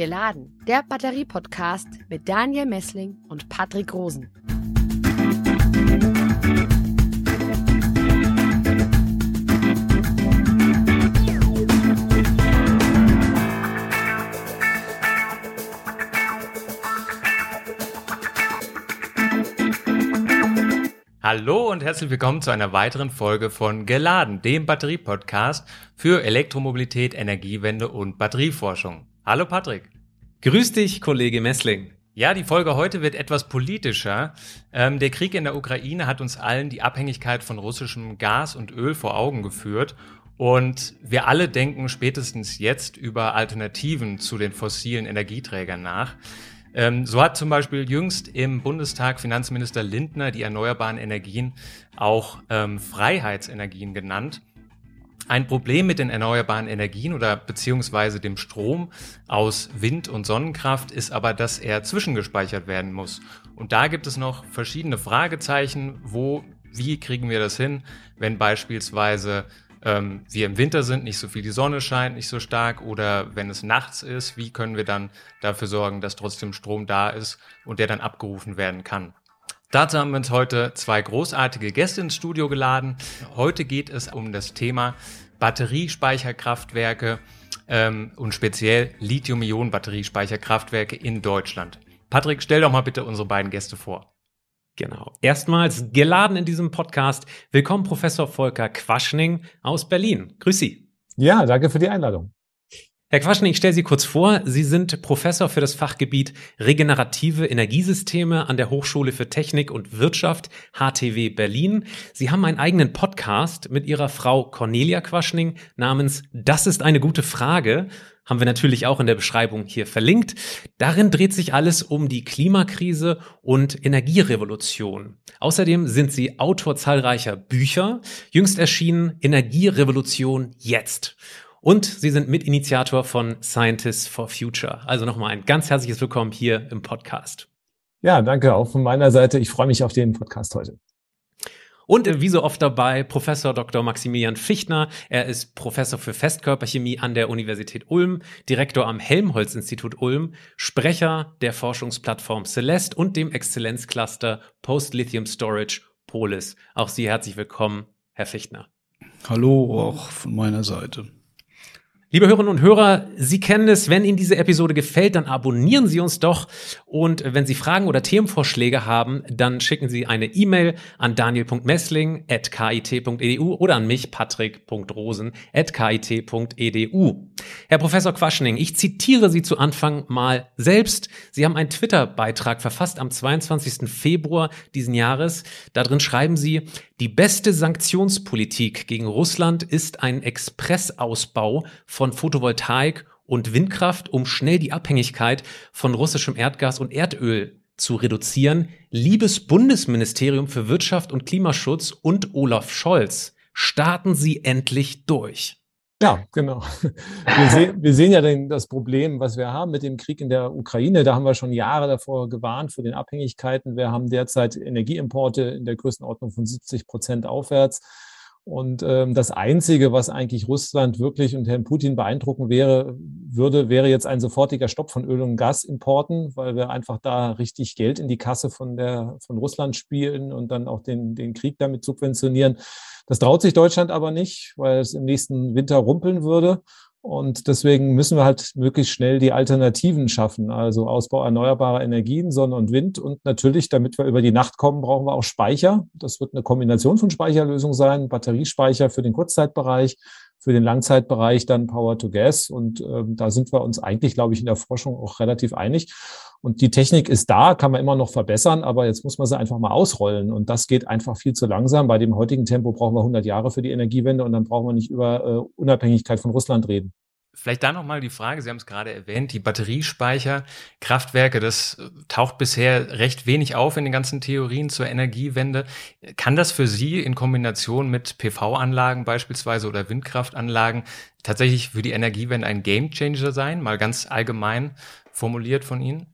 Geladen, der Batterie-Podcast mit Daniel Messling und Patrick Rosen. Hallo und herzlich willkommen zu einer weiteren Folge von Geladen, dem Batterie-Podcast für Elektromobilität, Energiewende und Batterieforschung. Hallo Patrick. Grüß dich, Kollege Messling. Ja, die Folge heute wird etwas politischer. Ähm, der Krieg in der Ukraine hat uns allen die Abhängigkeit von russischem Gas und Öl vor Augen geführt. Und wir alle denken spätestens jetzt über Alternativen zu den fossilen Energieträgern nach. Ähm, so hat zum Beispiel jüngst im Bundestag Finanzminister Lindner die erneuerbaren Energien auch ähm, Freiheitsenergien genannt. Ein Problem mit den erneuerbaren Energien oder beziehungsweise dem Strom aus Wind- und Sonnenkraft ist aber, dass er zwischengespeichert werden muss. Und da gibt es noch verschiedene Fragezeichen, wo, wie kriegen wir das hin, wenn beispielsweise ähm, wir im Winter sind, nicht so viel die Sonne scheint, nicht so stark oder wenn es nachts ist, wie können wir dann dafür sorgen, dass trotzdem Strom da ist und der dann abgerufen werden kann. Dazu haben wir uns heute zwei großartige Gäste ins Studio geladen. Heute geht es um das Thema Batteriespeicherkraftwerke ähm, und speziell Lithium-Ionen-Batteriespeicherkraftwerke in Deutschland. Patrick, stell doch mal bitte unsere beiden Gäste vor. Genau. Erstmals geladen in diesem Podcast. Willkommen, Professor Volker Quaschning aus Berlin. Grüß Sie. Ja, danke für die Einladung. Herr Quaschning, ich stelle Sie kurz vor. Sie sind Professor für das Fachgebiet Regenerative Energiesysteme an der Hochschule für Technik und Wirtschaft HTW Berlin. Sie haben einen eigenen Podcast mit Ihrer Frau Cornelia Quaschning namens Das ist eine gute Frage. Haben wir natürlich auch in der Beschreibung hier verlinkt. Darin dreht sich alles um die Klimakrise und Energierevolution. Außerdem sind Sie Autor zahlreicher Bücher. Jüngst erschienen Energierevolution jetzt. Und Sie sind Mitinitiator von Scientists for Future. Also nochmal ein ganz herzliches Willkommen hier im Podcast. Ja, danke auch von meiner Seite. Ich freue mich auf den Podcast heute. Und wie so oft dabei Professor Dr. Maximilian Fichtner. Er ist Professor für Festkörperchemie an der Universität Ulm, Direktor am Helmholtz-Institut Ulm, Sprecher der Forschungsplattform Celeste und dem Exzellenzcluster Post-Lithium Storage Polis. Auch Sie herzlich willkommen, Herr Fichtner. Hallo auch von meiner Seite. Liebe Hörerinnen und Hörer, Sie kennen es, wenn Ihnen diese Episode gefällt, dann abonnieren Sie uns doch. Und wenn Sie Fragen oder Themenvorschläge haben, dann schicken Sie eine E-Mail an daniel.messling.kit.edu oder an mich, patrick.rosen.kit.edu. Herr Professor Quaschning, ich zitiere Sie zu Anfang mal selbst. Sie haben einen Twitter-Beitrag verfasst am 22. Februar diesen Jahres. Darin schreiben Sie, die beste Sanktionspolitik gegen Russland ist ein Expressausbau Photovoltaik und Windkraft, um schnell die Abhängigkeit von russischem Erdgas und Erdöl zu reduzieren. Liebes Bundesministerium für Wirtschaft und Klimaschutz und Olaf Scholz, starten Sie endlich durch. Ja, genau. Wir, seh, wir sehen ja den, das Problem, was wir haben mit dem Krieg in der Ukraine. Da haben wir schon Jahre davor gewarnt für den Abhängigkeiten. Wir haben derzeit Energieimporte in der Größenordnung von 70 Prozent aufwärts. Und ähm, das Einzige, was eigentlich Russland wirklich und Herrn Putin beeindrucken wäre, würde, wäre jetzt ein sofortiger Stopp von Öl- und Gasimporten, weil wir einfach da richtig Geld in die Kasse von, der, von Russland spielen und dann auch den, den Krieg damit subventionieren. Das traut sich Deutschland aber nicht, weil es im nächsten Winter rumpeln würde. Und deswegen müssen wir halt möglichst schnell die Alternativen schaffen, also Ausbau erneuerbarer Energien, Sonne und Wind. Und natürlich, damit wir über die Nacht kommen, brauchen wir auch Speicher. Das wird eine Kombination von Speicherlösungen sein, Batteriespeicher für den Kurzzeitbereich, für den Langzeitbereich dann Power to Gas. Und äh, da sind wir uns eigentlich, glaube ich, in der Forschung auch relativ einig. Und die Technik ist da, kann man immer noch verbessern, aber jetzt muss man sie einfach mal ausrollen. Und das geht einfach viel zu langsam. Bei dem heutigen Tempo brauchen wir 100 Jahre für die Energiewende und dann brauchen wir nicht über äh, Unabhängigkeit von Russland reden. Vielleicht da nochmal die Frage, Sie haben es gerade erwähnt, die Batteriespeicherkraftwerke, das äh, taucht bisher recht wenig auf in den ganzen Theorien zur Energiewende. Kann das für Sie in Kombination mit PV-Anlagen beispielsweise oder Windkraftanlagen tatsächlich für die Energiewende ein Gamechanger sein? Mal ganz allgemein formuliert von Ihnen?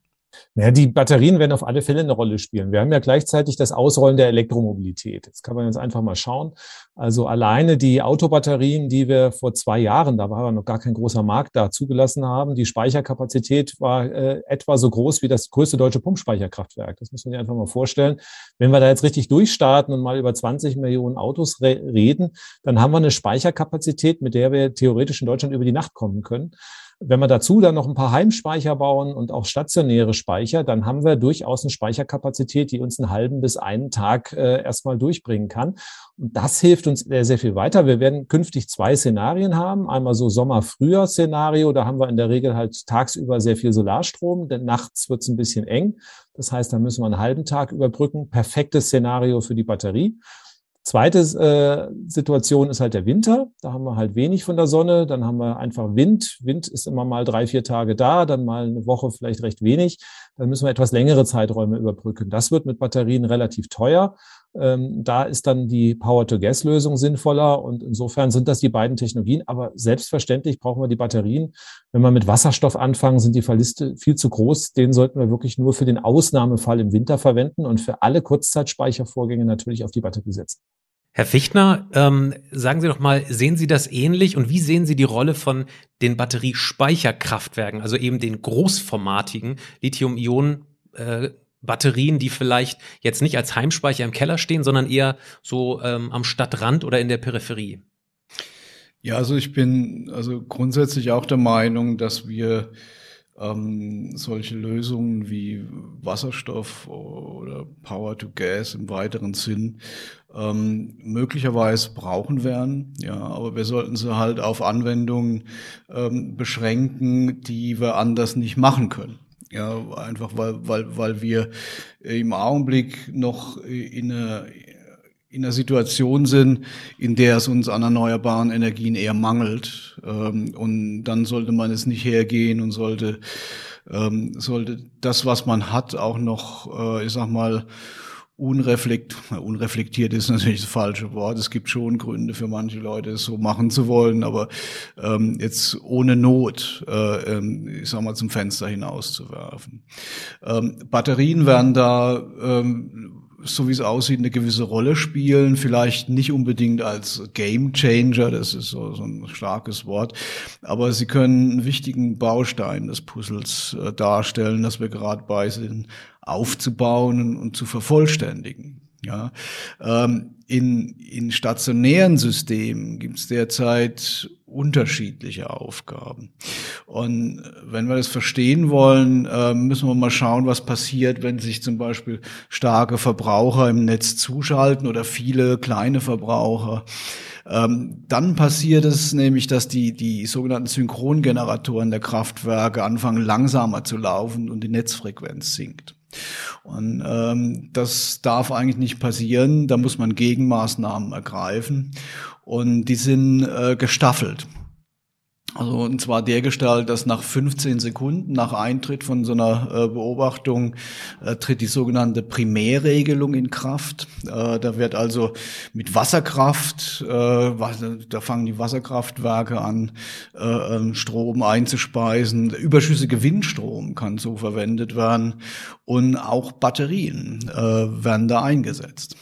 Naja, die Batterien werden auf alle Fälle eine Rolle spielen. Wir haben ja gleichzeitig das Ausrollen der Elektromobilität. Jetzt kann man jetzt einfach mal schauen. Also alleine die Autobatterien, die wir vor zwei Jahren, da war noch gar kein großer Markt da, zugelassen haben, die Speicherkapazität war äh, etwa so groß wie das größte deutsche Pumpspeicherkraftwerk. Das muss man sich einfach mal vorstellen. Wenn wir da jetzt richtig durchstarten und mal über 20 Millionen Autos re reden, dann haben wir eine Speicherkapazität, mit der wir theoretisch in Deutschland über die Nacht kommen können. Wenn wir dazu dann noch ein paar Heimspeicher bauen und auch stationäre Speicher, dann haben wir durchaus eine Speicherkapazität, die uns einen halben bis einen Tag äh, erstmal durchbringen kann. Und das hilft uns sehr, sehr viel weiter. Wir werden künftig zwei Szenarien haben. Einmal so Sommer-Frühjahr-Szenario. Da haben wir in der Regel halt tagsüber sehr viel Solarstrom, denn nachts wird es ein bisschen eng. Das heißt, da müssen wir einen halben Tag überbrücken. Perfektes Szenario für die Batterie. Zweite äh, Situation ist halt der Winter. Da haben wir halt wenig von der Sonne. Dann haben wir einfach Wind. Wind ist immer mal drei, vier Tage da, dann mal eine Woche vielleicht recht wenig. Dann müssen wir etwas längere Zeiträume überbrücken. Das wird mit Batterien relativ teuer. Ähm, da ist dann die Power-to-Gas-Lösung sinnvoller. Und insofern sind das die beiden Technologien. Aber selbstverständlich brauchen wir die Batterien. Wenn wir mit Wasserstoff anfangen, sind die Verliste viel zu groß. Den sollten wir wirklich nur für den Ausnahmefall im Winter verwenden und für alle Kurzzeitspeichervorgänge natürlich auf die Batterie setzen. Herr Fichtner, ähm, sagen Sie doch mal, sehen Sie das ähnlich und wie sehen Sie die Rolle von den Batteriespeicherkraftwerken, also eben den großformatigen Lithium-Ionen äh, Batterien, die vielleicht jetzt nicht als Heimspeicher im Keller stehen, sondern eher so ähm, am Stadtrand oder in der Peripherie? Ja, also ich bin also grundsätzlich auch der Meinung, dass wir ähm, solche Lösungen wie Wasserstoff oder Power to Gas im weiteren Sinn ähm, möglicherweise brauchen werden. Ja, aber wir sollten sie halt auf Anwendungen ähm, beschränken, die wir anders nicht machen können. Ja, einfach weil, weil, weil wir im Augenblick noch in einer, in einer Situation sind, in der es uns an erneuerbaren Energien eher mangelt. Ähm, und dann sollte man es nicht hergehen und sollte, ähm, sollte das, was man hat, auch noch, äh, ich sag mal, unreflekt, unreflektiert ist natürlich das falsche Wort. Es gibt schon Gründe für manche Leute, es so machen zu wollen, aber ähm, jetzt ohne Not, äh, ähm, ich sag mal, zum Fenster hinauszuwerfen. Ähm, Batterien werden da ähm, so wie es aussieht, eine gewisse Rolle spielen. Vielleicht nicht unbedingt als Game Changer, das ist so, so ein starkes Wort, aber sie können einen wichtigen Baustein des Puzzles äh, darstellen, das wir gerade bei sind, aufzubauen und zu vervollständigen. Ja, ähm, in, in stationären Systemen gibt es derzeit unterschiedliche Aufgaben. Und wenn wir das verstehen wollen, äh, müssen wir mal schauen, was passiert, wenn sich zum Beispiel starke Verbraucher im Netz zuschalten oder viele kleine Verbraucher. Ähm, dann passiert es nämlich, dass die, die sogenannten Synchrongeneratoren der Kraftwerke anfangen langsamer zu laufen und die Netzfrequenz sinkt. Und ähm, das darf eigentlich nicht passieren. Da muss man Gegenmaßnahmen ergreifen. Und die sind äh, gestaffelt. Also und zwar der Gestalt, dass nach 15 Sekunden nach Eintritt von so einer äh, Beobachtung äh, tritt die sogenannte Primärregelung in Kraft. Äh, da wird also mit Wasserkraft, äh, da fangen die Wasserkraftwerke an, äh, ähm, Strom einzuspeisen. Überschüssige Windstrom kann so verwendet werden und auch Batterien äh, werden da eingesetzt.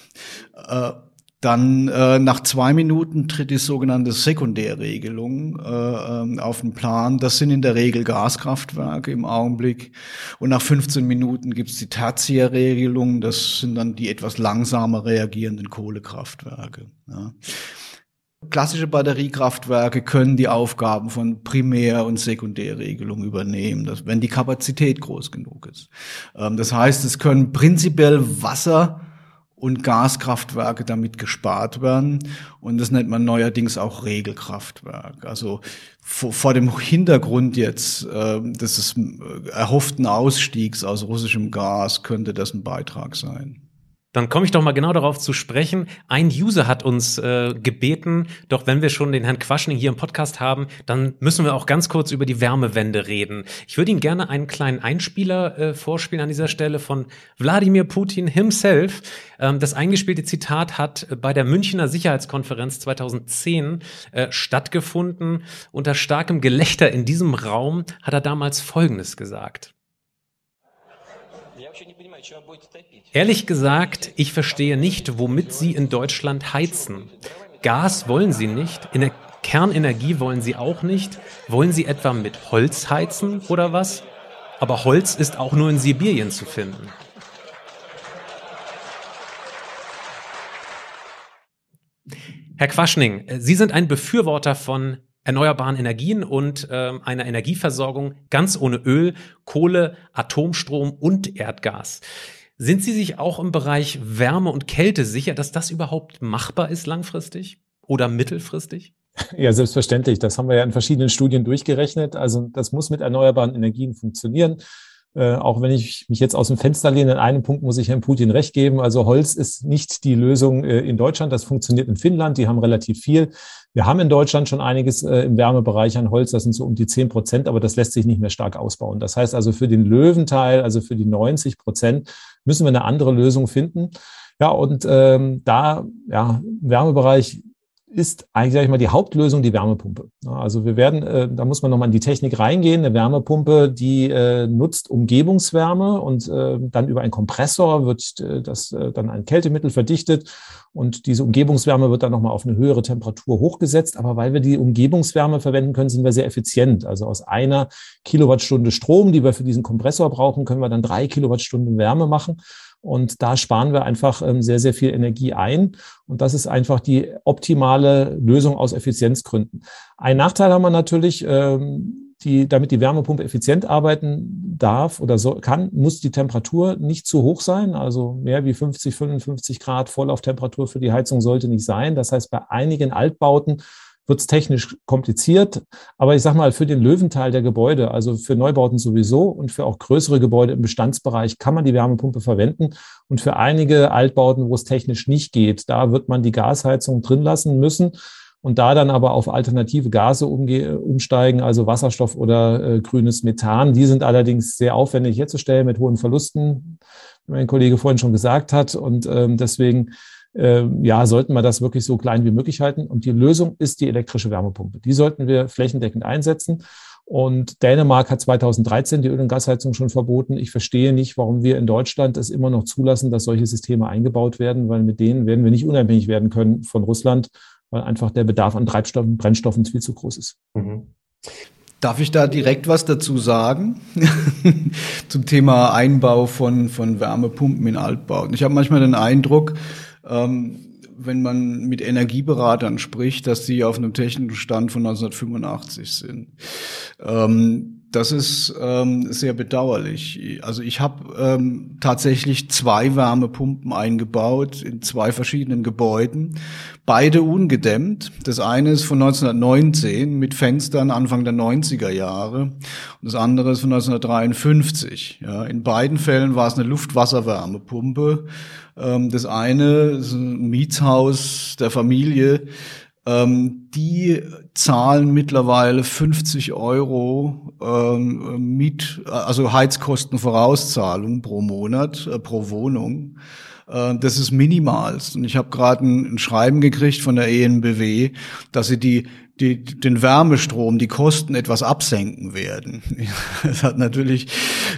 Dann äh, nach zwei Minuten tritt die sogenannte Sekundärregelung äh, ähm, auf den Plan. Das sind in der Regel Gaskraftwerke im Augenblick. Und nach 15 Minuten gibt es die Tertiärregelung. Das sind dann die etwas langsamer reagierenden Kohlekraftwerke. Ja. Klassische Batteriekraftwerke können die Aufgaben von Primär- und Sekundärregelung übernehmen, das, wenn die Kapazität groß genug ist. Ähm, das heißt, es können prinzipiell Wasser und Gaskraftwerke damit gespart werden. Und das nennt man neuerdings auch Regelkraftwerk. Also vor, vor dem Hintergrund jetzt äh, des erhofften Ausstiegs aus russischem Gas könnte das ein Beitrag sein. Dann komme ich doch mal genau darauf zu sprechen. Ein User hat uns äh, gebeten, doch wenn wir schon den Herrn Quaschning hier im Podcast haben, dann müssen wir auch ganz kurz über die Wärmewende reden. Ich würde Ihnen gerne einen kleinen Einspieler äh, vorspielen an dieser Stelle von Wladimir Putin himself. Ähm, das eingespielte Zitat hat bei der Münchner Sicherheitskonferenz 2010 äh, stattgefunden. Unter starkem Gelächter in diesem Raum hat er damals Folgendes gesagt. Ehrlich gesagt, ich verstehe nicht, womit Sie in Deutschland heizen. Gas wollen Sie nicht, Ener Kernenergie wollen Sie auch nicht. Wollen Sie etwa mit Holz heizen oder was? Aber Holz ist auch nur in Sibirien zu finden. Herr Quaschning, Sie sind ein Befürworter von erneuerbaren Energien und äh, einer Energieversorgung ganz ohne Öl, Kohle, Atomstrom und Erdgas. Sind Sie sich auch im Bereich Wärme und Kälte sicher, dass das überhaupt machbar ist langfristig oder mittelfristig? Ja, selbstverständlich. Das haben wir ja in verschiedenen Studien durchgerechnet. Also das muss mit erneuerbaren Energien funktionieren. Äh, auch wenn ich mich jetzt aus dem Fenster lehne, in einem Punkt muss ich Herrn Putin recht geben. Also Holz ist nicht die Lösung äh, in Deutschland. Das funktioniert in Finnland. Die haben relativ viel. Wir haben in Deutschland schon einiges äh, im Wärmebereich an Holz. Das sind so um die zehn Prozent, aber das lässt sich nicht mehr stark ausbauen. Das heißt also für den Löwenteil, also für die 90 Prozent, müssen wir eine andere Lösung finden. Ja, und ähm, da, ja, Wärmebereich ist eigentlich, sag ich mal, die Hauptlösung die Wärmepumpe. Also wir werden, äh, da muss man nochmal in die Technik reingehen. Eine Wärmepumpe, die äh, nutzt Umgebungswärme und äh, dann über einen Kompressor wird äh, das äh, dann ein Kältemittel verdichtet und diese Umgebungswärme wird dann nochmal auf eine höhere Temperatur hochgesetzt. Aber weil wir die Umgebungswärme verwenden können, sind wir sehr effizient. Also aus einer Kilowattstunde Strom, die wir für diesen Kompressor brauchen, können wir dann drei Kilowattstunden Wärme machen. Und da sparen wir einfach ähm, sehr, sehr viel Energie ein. Und das ist einfach die optimale Lösung aus Effizienzgründen. Ein Nachteil haben wir natürlich, ähm, die, damit die Wärmepumpe effizient arbeiten darf oder so, kann, muss die Temperatur nicht zu hoch sein. Also mehr wie 50, 55 Grad Vorlauftemperatur für die Heizung sollte nicht sein. Das heißt, bei einigen Altbauten wird es technisch kompliziert. Aber ich sage mal, für den Löwenteil der Gebäude, also für Neubauten sowieso und für auch größere Gebäude im Bestandsbereich, kann man die Wärmepumpe verwenden. Und für einige Altbauten, wo es technisch nicht geht, da wird man die Gasheizung drin lassen müssen und da dann aber auf alternative Gase umsteigen, also Wasserstoff oder äh, grünes Methan. Die sind allerdings sehr aufwendig herzustellen mit hohen Verlusten, wie mein Kollege vorhin schon gesagt hat. Und ähm, deswegen äh, ja, sollten wir das wirklich so klein wie möglich halten. Und die Lösung ist die elektrische Wärmepumpe. Die sollten wir flächendeckend einsetzen. Und Dänemark hat 2013 die Öl- und Gasheizung schon verboten. Ich verstehe nicht, warum wir in Deutschland es immer noch zulassen, dass solche Systeme eingebaut werden, weil mit denen werden wir nicht unabhängig werden können von Russland, weil einfach der Bedarf an Treibstoffen, Brennstoffen viel zu groß ist. Mhm. Darf ich da direkt was dazu sagen? Zum Thema Einbau von, von Wärmepumpen in Altbauten. Ich habe manchmal den Eindruck, ähm, wenn man mit Energieberatern spricht, dass die auf einem technischen Stand von 1985 sind. Ähm, das ist ähm, sehr bedauerlich. Also ich habe ähm, tatsächlich zwei Wärmepumpen eingebaut in zwei verschiedenen Gebäuden, beide ungedämmt. Das eine ist von 1919 mit Fenstern Anfang der 90er Jahre und das andere ist von 1953. Ja, in beiden Fällen war es eine Luftwasserwärmepumpe. Ähm, das eine ist ein Mietshaus der Familie ähm, die zahlen mittlerweile 50 Euro ähm, Miet, also Heizkostenvorauszahlung pro Monat, äh, pro Wohnung. Äh, das ist minimal. Und ich habe gerade ein, ein Schreiben gekriegt von der ENBW, dass sie die die, den Wärmestrom, die Kosten etwas absenken werden. Das hat natürlich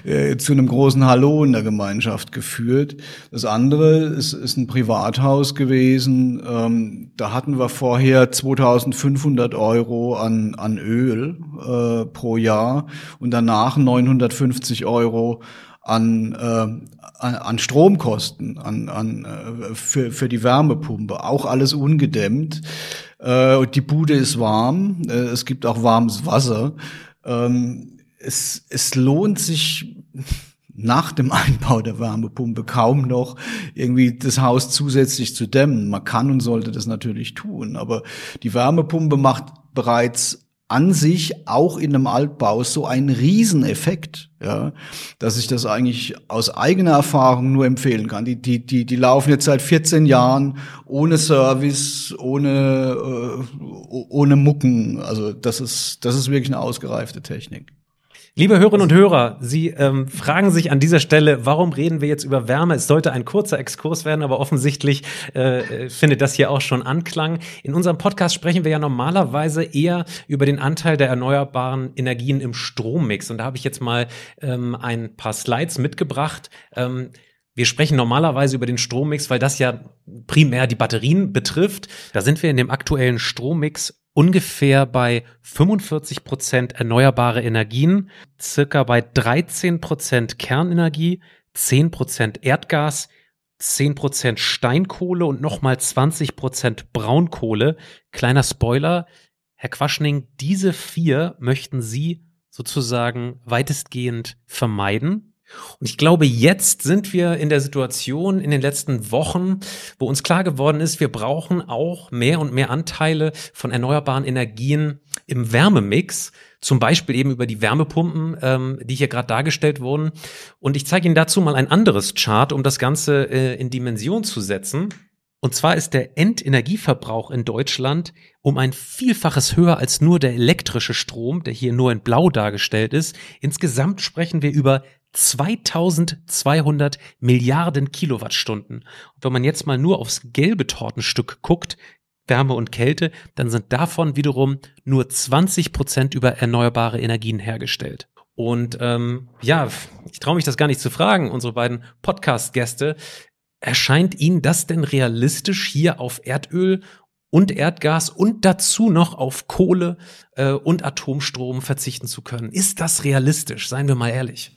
äh, zu einem großen Hallo in der Gemeinschaft geführt. Das andere ist, ist ein Privathaus gewesen. Ähm, da hatten wir vorher 2500 Euro an, an Öl äh, pro Jahr und danach 950 Euro an, äh, an Stromkosten, an, an, äh, für, für die Wärmepumpe. Auch alles ungedämmt. Äh, die Bude ist warm, äh, es gibt auch warmes Wasser. Ähm, es, es lohnt sich nach dem Einbau der Wärmepumpe kaum noch irgendwie das Haus zusätzlich zu dämmen. Man kann und sollte das natürlich tun, aber die Wärmepumpe macht bereits an sich auch in einem Altbau so ein Rieseneffekt, ja, dass ich das eigentlich aus eigener Erfahrung nur empfehlen kann. Die, die, die, die laufen jetzt seit 14 Jahren ohne Service, ohne, äh, ohne Mucken. Also das ist, das ist wirklich eine ausgereifte Technik. Liebe Hörerinnen und Hörer, Sie ähm, fragen sich an dieser Stelle, warum reden wir jetzt über Wärme? Es sollte ein kurzer Exkurs werden, aber offensichtlich äh, findet das hier auch schon Anklang. In unserem Podcast sprechen wir ja normalerweise eher über den Anteil der erneuerbaren Energien im Strommix. Und da habe ich jetzt mal ähm, ein paar Slides mitgebracht. Ähm, Wir sprechen normalerweise über den Strommix, weil das ja primär die Batterien betrifft. Da sind wir in dem aktuellen Strommix ungefähr bei 45 Prozent erneuerbare Energien, circa bei 13 Prozent Kernenergie, 10 Prozent Erdgas, 10 Prozent Steinkohle und nochmal 20 Prozent Braunkohle. Kleiner Spoiler. Herr Quaschning, diese vier möchten Sie sozusagen weitestgehend vermeiden. Und ich glaube, jetzt sind wir in der Situation in den letzten Wochen, wo uns klar geworden ist, wir brauchen auch mehr und mehr Anteile von erneuerbaren Energien im Wärmemix, zum Beispiel eben über die Wärmepumpen, ähm, die hier gerade dargestellt wurden. Und ich zeige Ihnen dazu mal ein anderes Chart, um das Ganze äh, in Dimension zu setzen. Und zwar ist der Endenergieverbrauch in Deutschland um ein Vielfaches höher als nur der elektrische Strom, der hier nur in Blau dargestellt ist. Insgesamt sprechen wir über 2200 Milliarden Kilowattstunden. Und wenn man jetzt mal nur aufs gelbe Tortenstück guckt, Wärme und Kälte, dann sind davon wiederum nur 20 Prozent über erneuerbare Energien hergestellt. Und ähm, ja, ich traue mich das gar nicht zu fragen, unsere beiden Podcast-Gäste. Erscheint Ihnen das denn realistisch, hier auf Erdöl und Erdgas und dazu noch auf Kohle äh, und Atomstrom verzichten zu können? Ist das realistisch? Seien wir mal ehrlich.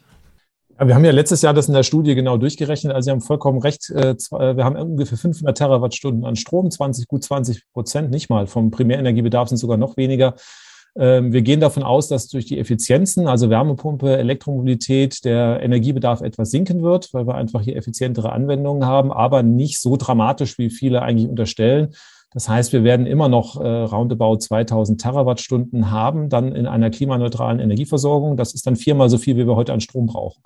Wir haben ja letztes Jahr das in der Studie genau durchgerechnet. Also Sie haben vollkommen recht. Äh, äh, wir haben ungefähr 500 Terawattstunden an Strom, 20, gut 20 Prozent, nicht mal. Vom Primärenergiebedarf sind sogar noch weniger. Ähm, wir gehen davon aus, dass durch die Effizienzen, also Wärmepumpe, Elektromobilität, der Energiebedarf etwas sinken wird, weil wir einfach hier effizientere Anwendungen haben, aber nicht so dramatisch, wie viele eigentlich unterstellen. Das heißt, wir werden immer noch äh, roundabout 2000 Terawattstunden haben, dann in einer klimaneutralen Energieversorgung. Das ist dann viermal so viel, wie wir heute an Strom brauchen.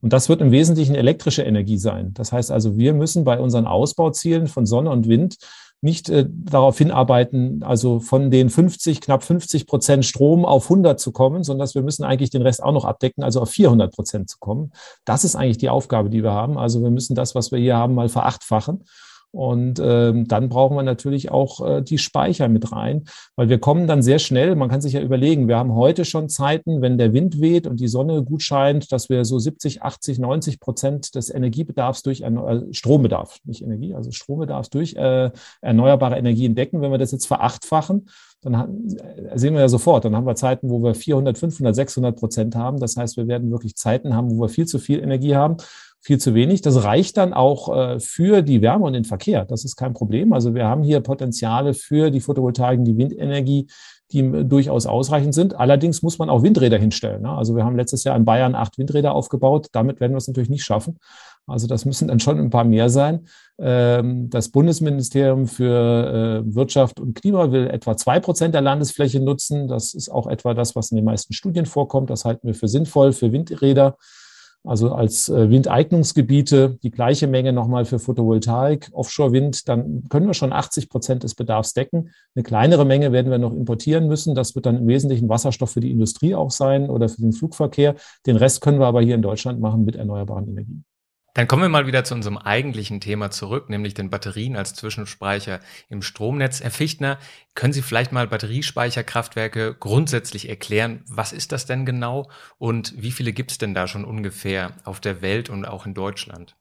Und das wird im Wesentlichen elektrische Energie sein. Das heißt also, wir müssen bei unseren Ausbauzielen von Sonne und Wind nicht äh, darauf hinarbeiten, also von den 50, knapp 50 Prozent Strom auf 100 zu kommen, sondern dass wir müssen eigentlich den Rest auch noch abdecken, also auf 400 Prozent zu kommen. Das ist eigentlich die Aufgabe, die wir haben. Also wir müssen das, was wir hier haben, mal verachtfachen. Und ähm, dann brauchen wir natürlich auch äh, die Speicher mit rein, weil wir kommen dann sehr schnell, man kann sich ja überlegen, wir haben heute schon Zeiten, wenn der Wind weht und die Sonne gut scheint, dass wir so 70, 80, 90 Prozent des Energiebedarfs durch äh, Strombedarf, nicht Energie, also Strombedarfs durch äh, erneuerbare Energien decken. Wenn wir das jetzt verachtfachen, dann äh, sehen wir ja sofort, dann haben wir Zeiten, wo wir 400, 500, 600 Prozent haben. Das heißt, wir werden wirklich Zeiten haben, wo wir viel zu viel Energie haben viel zu wenig. Das reicht dann auch äh, für die Wärme und den Verkehr. Das ist kein Problem. Also wir haben hier Potenziale für die Photovoltaik, die Windenergie, die äh, durchaus ausreichend sind. Allerdings muss man auch Windräder hinstellen. Ne? Also wir haben letztes Jahr in Bayern acht Windräder aufgebaut. Damit werden wir es natürlich nicht schaffen. Also das müssen dann schon ein paar mehr sein. Ähm, das Bundesministerium für äh, Wirtschaft und Klima will etwa zwei Prozent der Landesfläche nutzen. Das ist auch etwa das, was in den meisten Studien vorkommt. Das halten wir für sinnvoll für Windräder also als äh, Windeignungsgebiete die gleiche Menge nochmal für Photovoltaik, Offshore-Wind, dann können wir schon 80 Prozent des Bedarfs decken. Eine kleinere Menge werden wir noch importieren müssen. Das wird dann im Wesentlichen Wasserstoff für die Industrie auch sein oder für den Flugverkehr. Den Rest können wir aber hier in Deutschland machen mit erneuerbaren Energien. Dann kommen wir mal wieder zu unserem eigentlichen Thema zurück, nämlich den Batterien als Zwischenspeicher im Stromnetz. Herr Fichtner, können Sie vielleicht mal Batteriespeicherkraftwerke grundsätzlich erklären? Was ist das denn genau und wie viele gibt es denn da schon ungefähr auf der Welt und auch in Deutschland?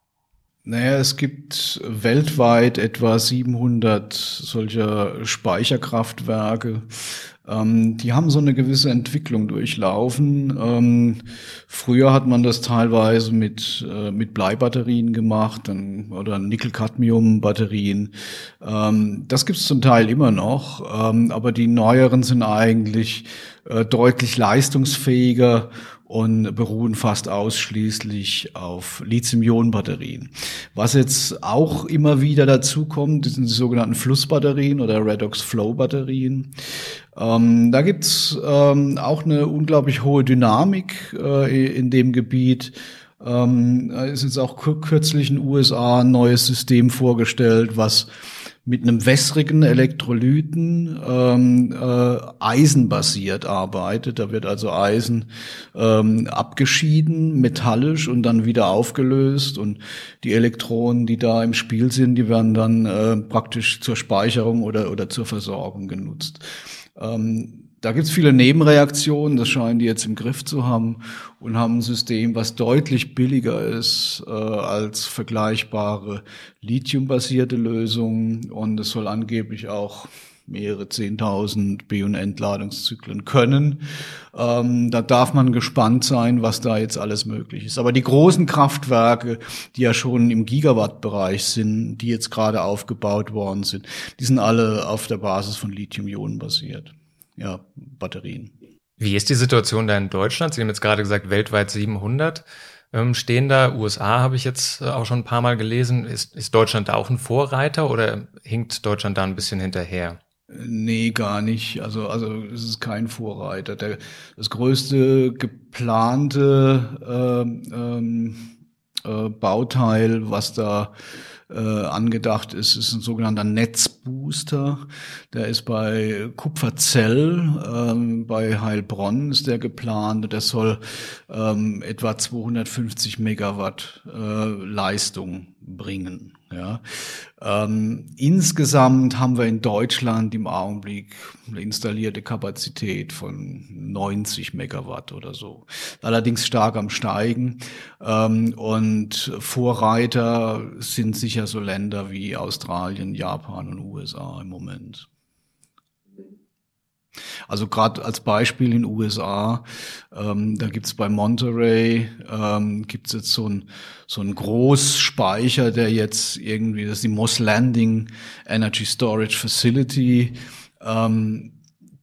Naja, es gibt weltweit etwa 700 solcher Speicherkraftwerke. Ähm, die haben so eine gewisse Entwicklung durchlaufen. Ähm, früher hat man das teilweise mit, äh, mit Bleibatterien gemacht dann, oder Nickel-Cadmium-Batterien. Ähm, das gibt es zum Teil immer noch, ähm, aber die neueren sind eigentlich äh, deutlich leistungsfähiger und beruhen fast ausschließlich auf Lithium-Ionen-Batterien. Was jetzt auch immer wieder dazu kommt, sind die sogenannten Flussbatterien oder Redox-Flow-Batterien. Ähm, da gibt's ähm, auch eine unglaublich hohe Dynamik äh, in dem Gebiet. Ähm, ist jetzt auch kürzlich in den USA ein neues System vorgestellt, was mit einem wässrigen Elektrolyten ähm, äh, eisenbasiert arbeitet. Da wird also Eisen ähm, abgeschieden, metallisch und dann wieder aufgelöst. Und die Elektronen, die da im Spiel sind, die werden dann äh, praktisch zur Speicherung oder, oder zur Versorgung genutzt. Ähm, da gibt's viele Nebenreaktionen, das scheinen die jetzt im Griff zu haben und haben ein System, was deutlich billiger ist äh, als vergleichbare lithiumbasierte Lösungen und es soll angeblich auch mehrere Zehntausend B- und Entladungszyklen können. Ähm, da darf man gespannt sein, was da jetzt alles möglich ist. Aber die großen Kraftwerke, die ja schon im Gigawatt-Bereich sind, die jetzt gerade aufgebaut worden sind, die sind alle auf der Basis von Lithium-Ionen basiert. Ja, Batterien. Wie ist die Situation da in Deutschland? Sie haben jetzt gerade gesagt, weltweit 700 ähm, stehen da. USA habe ich jetzt äh, auch schon ein paar Mal gelesen. Ist, ist Deutschland da auch ein Vorreiter oder hinkt Deutschland da ein bisschen hinterher? Nee, gar nicht. Also, also es ist kein Vorreiter. Der, das größte geplante ähm, ähm, äh, Bauteil, was da äh, angedacht ist, ist ein sogenannter Netzbooster. Der ist bei Kupferzell, ähm, bei Heilbronn ist der geplant. Der soll ähm, etwa 250 Megawatt äh, Leistung bringen. Ja. Ähm, insgesamt haben wir in Deutschland im Augenblick eine installierte Kapazität von 90 Megawatt oder so. Allerdings stark am Steigen. Ähm, und Vorreiter sind sicher so Länder wie Australien, Japan und USA im Moment. Also gerade als Beispiel in USA, ähm, da gibt's bei Monterey, ähm, gibt's jetzt so ein so ein Großspeicher, der jetzt irgendwie, das ist die Moss Landing Energy Storage Facility, ähm,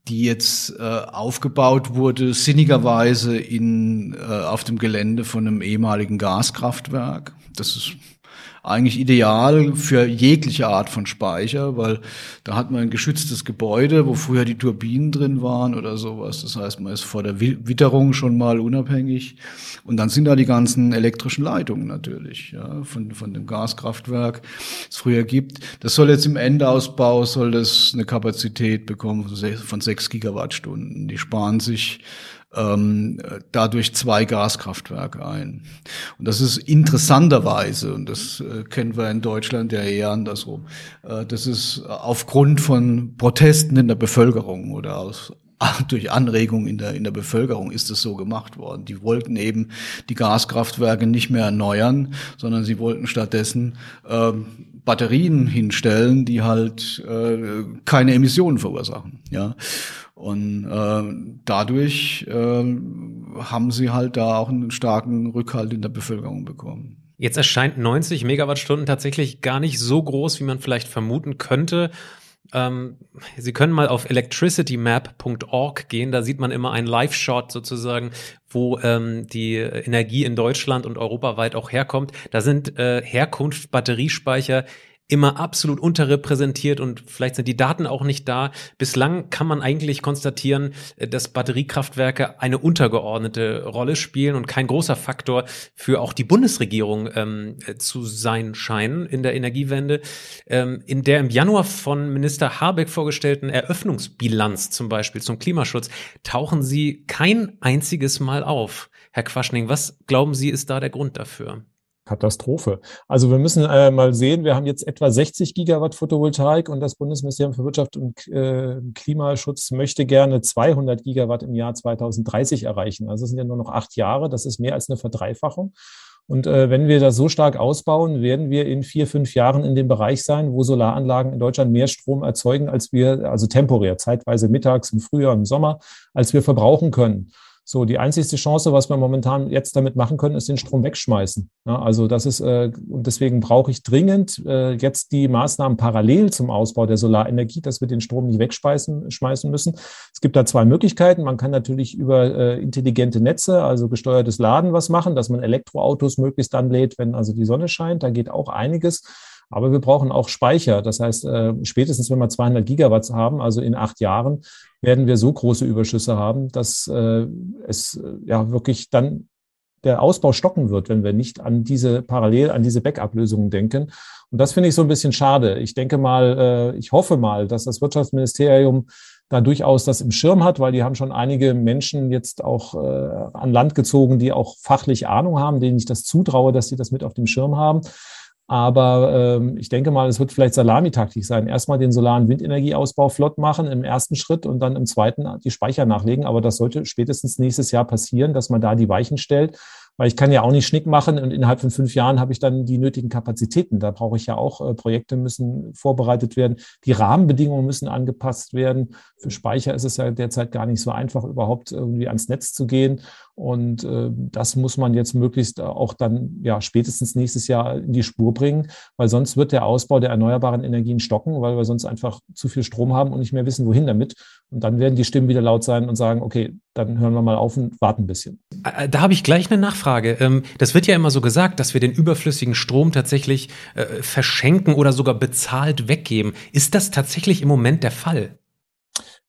die jetzt äh, aufgebaut wurde, sinnigerweise in, äh, auf dem Gelände von einem ehemaligen Gaskraftwerk. Das ist eigentlich ideal für jegliche Art von Speicher, weil da hat man ein geschütztes Gebäude, wo früher die Turbinen drin waren oder sowas. Das heißt, man ist vor der Witterung schon mal unabhängig. Und dann sind da die ganzen elektrischen Leitungen natürlich, ja, von, von dem Gaskraftwerk, das es früher gibt. Das soll jetzt im Endausbau, soll das eine Kapazität bekommen von sechs Gigawattstunden. Die sparen sich ähm, dadurch zwei Gaskraftwerke ein. Und das ist interessanterweise, und das äh, kennen wir in Deutschland ja eher andersrum, äh, das ist aufgrund von Protesten in der Bevölkerung oder aus durch Anregung in der, in der Bevölkerung ist es so gemacht worden. Die wollten eben die Gaskraftwerke nicht mehr erneuern, sondern sie wollten stattdessen ähm, Batterien hinstellen, die halt äh, keine Emissionen verursachen. Ja. Und äh, dadurch äh, haben sie halt da auch einen starken Rückhalt in der Bevölkerung bekommen. Jetzt erscheint 90 Megawattstunden tatsächlich gar nicht so groß, wie man vielleicht vermuten könnte. Ähm, Sie können mal auf electricitymap.org gehen, da sieht man immer einen Live-Shot sozusagen, wo ähm, die Energie in Deutschland und europaweit auch herkommt. Da sind äh, Herkunft Batteriespeicher immer absolut unterrepräsentiert und vielleicht sind die Daten auch nicht da. Bislang kann man eigentlich konstatieren, äh, dass Batteriekraftwerke eine untergeordnete Rolle spielen und kein großer Faktor für auch die Bundesregierung ähm, äh, zu sein scheinen in der Energiewende. Ähm, in der im Januar von Minister Habeck vorgestellten Eröffnungsbilanz zum Beispiel zum Klimaschutz tauchen sie kein einziges Mal auf. Herr Quaschning, was glauben Sie, ist da der Grund dafür? Katastrophe. Also wir müssen äh, mal sehen, wir haben jetzt etwa 60 Gigawatt Photovoltaik und das Bundesministerium für Wirtschaft und äh, Klimaschutz möchte gerne 200 Gigawatt im Jahr 2030 erreichen. Also es sind ja nur noch acht Jahre, das ist mehr als eine Verdreifachung. Und äh, wenn wir das so stark ausbauen, werden wir in vier, fünf Jahren in dem Bereich sein, wo Solaranlagen in Deutschland mehr Strom erzeugen, als wir, also temporär, zeitweise mittags, im Frühjahr, im Sommer, als wir verbrauchen können. So, die einzigste Chance, was wir momentan jetzt damit machen können, ist den Strom wegschmeißen. Ja, also das ist, äh, und deswegen brauche ich dringend äh, jetzt die Maßnahmen parallel zum Ausbau der Solarenergie, dass wir den Strom nicht wegschmeißen schmeißen müssen. Es gibt da zwei Möglichkeiten. Man kann natürlich über äh, intelligente Netze, also gesteuertes Laden was machen, dass man Elektroautos möglichst dann lädt, wenn also die Sonne scheint. Da geht auch einiges. Aber wir brauchen auch Speicher. Das heißt, äh, spätestens wenn wir 200 Gigawatt haben, also in acht Jahren, werden wir so große Überschüsse haben, dass äh, es äh, ja wirklich dann der Ausbau stocken wird, wenn wir nicht an diese parallel an diese Backup-Lösungen denken. Und das finde ich so ein bisschen schade. Ich denke mal, ich hoffe mal, dass das Wirtschaftsministerium da durchaus das im Schirm hat, weil die haben schon einige Menschen jetzt auch an Land gezogen, die auch fachlich Ahnung haben, denen ich das zutraue, dass sie das mit auf dem Schirm haben. Aber ähm, ich denke mal, es wird vielleicht Salamitaktik sein. Erstmal den solaren Windenergieausbau flott machen im ersten Schritt und dann im zweiten die Speicher nachlegen. Aber das sollte spätestens nächstes Jahr passieren, dass man da die Weichen stellt weil ich kann ja auch nicht Schnick machen und innerhalb von fünf Jahren habe ich dann die nötigen Kapazitäten. Da brauche ich ja auch, äh, Projekte müssen vorbereitet werden, die Rahmenbedingungen müssen angepasst werden. Für Speicher ist es ja derzeit gar nicht so einfach, überhaupt irgendwie ans Netz zu gehen. Und äh, das muss man jetzt möglichst auch dann ja spätestens nächstes Jahr in die Spur bringen, weil sonst wird der Ausbau der erneuerbaren Energien stocken, weil wir sonst einfach zu viel Strom haben und nicht mehr wissen, wohin damit. Und dann werden die Stimmen wieder laut sein und sagen, okay, dann hören wir mal auf und warten ein bisschen. Äh, da habe ich gleich eine Nachfrage. Ähm, das wird ja immer so gesagt, dass wir den überflüssigen Strom tatsächlich äh, verschenken oder sogar bezahlt weggeben. Ist das tatsächlich im Moment der Fall?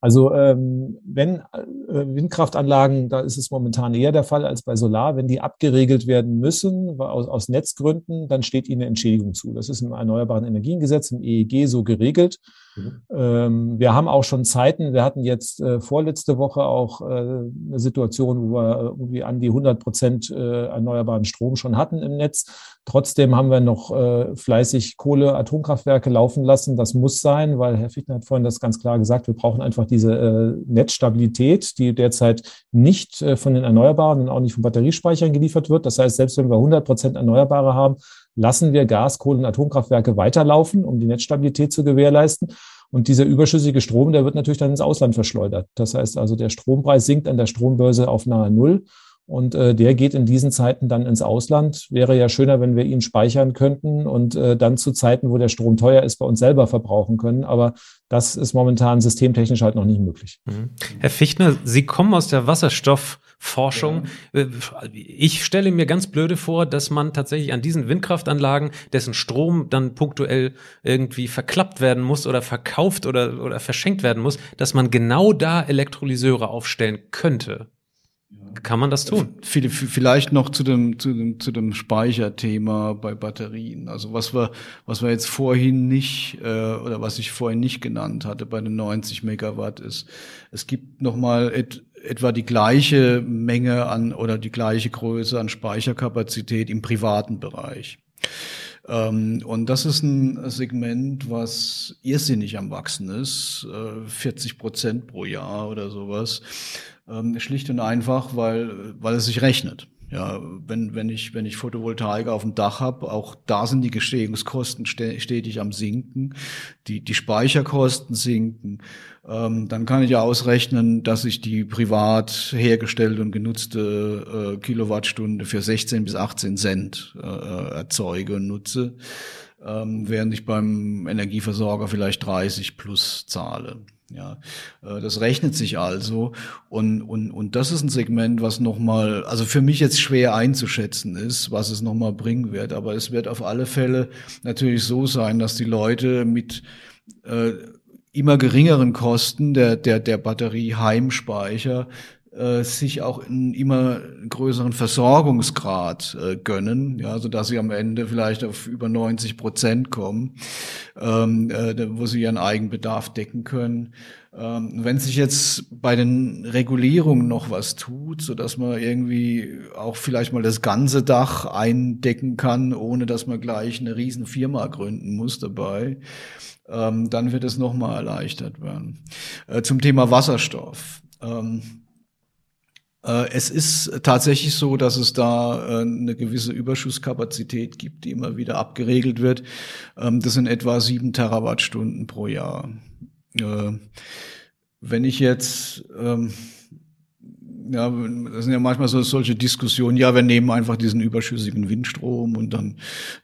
Also ähm, wenn äh, Windkraftanlagen, da ist es momentan eher der Fall als bei Solar, wenn die abgeregelt werden müssen aus, aus Netzgründen, dann steht ihnen eine Entschädigung zu. Das ist im Erneuerbaren Energiengesetz, im EEG so geregelt. Mhm. Ähm, wir haben auch schon Zeiten, wir hatten jetzt äh, vorletzte Woche auch äh, eine Situation, wo wir irgendwie an die 100 Prozent äh, erneuerbaren Strom schon hatten im Netz. Trotzdem haben wir noch äh, fleißig Kohle, Atomkraftwerke laufen lassen. Das muss sein, weil Herr Fichtner hat vorhin das ganz klar gesagt, wir brauchen einfach diese äh, Netzstabilität, die derzeit nicht äh, von den Erneuerbaren und auch nicht von Batteriespeichern geliefert wird. Das heißt, selbst wenn wir 100 Prozent Erneuerbare haben, lassen wir Gas, Kohle und Atomkraftwerke weiterlaufen, um die Netzstabilität zu gewährleisten. Und dieser überschüssige Strom, der wird natürlich dann ins Ausland verschleudert. Das heißt also, der Strompreis sinkt an der Strombörse auf nahe Null. Und äh, der geht in diesen Zeiten dann ins Ausland. Wäre ja schöner, wenn wir ihn speichern könnten und äh, dann zu Zeiten, wo der Strom teuer ist, bei uns selber verbrauchen können. Aber das ist momentan systemtechnisch halt noch nicht möglich. Mhm. Herr Fichtner, Sie kommen aus der Wasserstoffforschung. Ja. Äh, ich stelle mir ganz blöde vor, dass man tatsächlich an diesen Windkraftanlagen, dessen Strom dann punktuell irgendwie verklappt werden muss oder verkauft oder, oder verschenkt werden muss, dass man genau da Elektrolyseure aufstellen könnte. Kann man das tun? Vielleicht noch zu dem, zu dem, zu dem Speicherthema bei Batterien. Also was wir, was wir jetzt vorhin nicht, äh, oder was ich vorhin nicht genannt hatte bei den 90 Megawatt ist, es gibt nochmal et, etwa die gleiche Menge an oder die gleiche Größe an Speicherkapazität im privaten Bereich. Ähm, und das ist ein Segment, was irrsinnig am Wachsen ist, 40 äh, Prozent pro Jahr oder sowas. Ähm, schlicht und einfach, weil, weil es sich rechnet. Ja, wenn, wenn ich, wenn ich Photovoltaik auf dem Dach habe, auch da sind die Gestehungskosten stetig am sinken, die, die Speicherkosten sinken, ähm, dann kann ich ja ausrechnen, dass ich die privat hergestellte und genutzte äh, Kilowattstunde für 16 bis 18 Cent äh, erzeuge und nutze, ähm, während ich beim Energieversorger vielleicht 30 plus zahle. Ja, äh, das rechnet sich also. Und, und, und das ist ein Segment, was nochmal, also für mich jetzt schwer einzuschätzen ist, was es nochmal bringen wird, aber es wird auf alle Fälle natürlich so sein, dass die Leute mit äh, immer geringeren Kosten der, der, der Batterie Heimspeicher äh, sich auch einen immer größeren Versorgungsgrad äh, gönnen, ja, so dass sie am Ende vielleicht auf über 90 Prozent kommen, ähm, äh, wo sie ihren Eigenbedarf decken können. Ähm, wenn sich jetzt bei den Regulierungen noch was tut, so dass man irgendwie auch vielleicht mal das ganze Dach eindecken kann, ohne dass man gleich eine riesen Firma gründen muss dabei, ähm, dann wird es nochmal erleichtert werden. Äh, zum Thema Wasserstoff. Ähm, äh, es ist tatsächlich so, dass es da äh, eine gewisse Überschusskapazität gibt, die immer wieder abgeregelt wird. Ähm, das sind etwa sieben Terawattstunden pro Jahr. Äh, wenn ich jetzt ähm, ja, das sind ja manchmal so solche Diskussionen, ja, wir nehmen einfach diesen überschüssigen Windstrom und dann,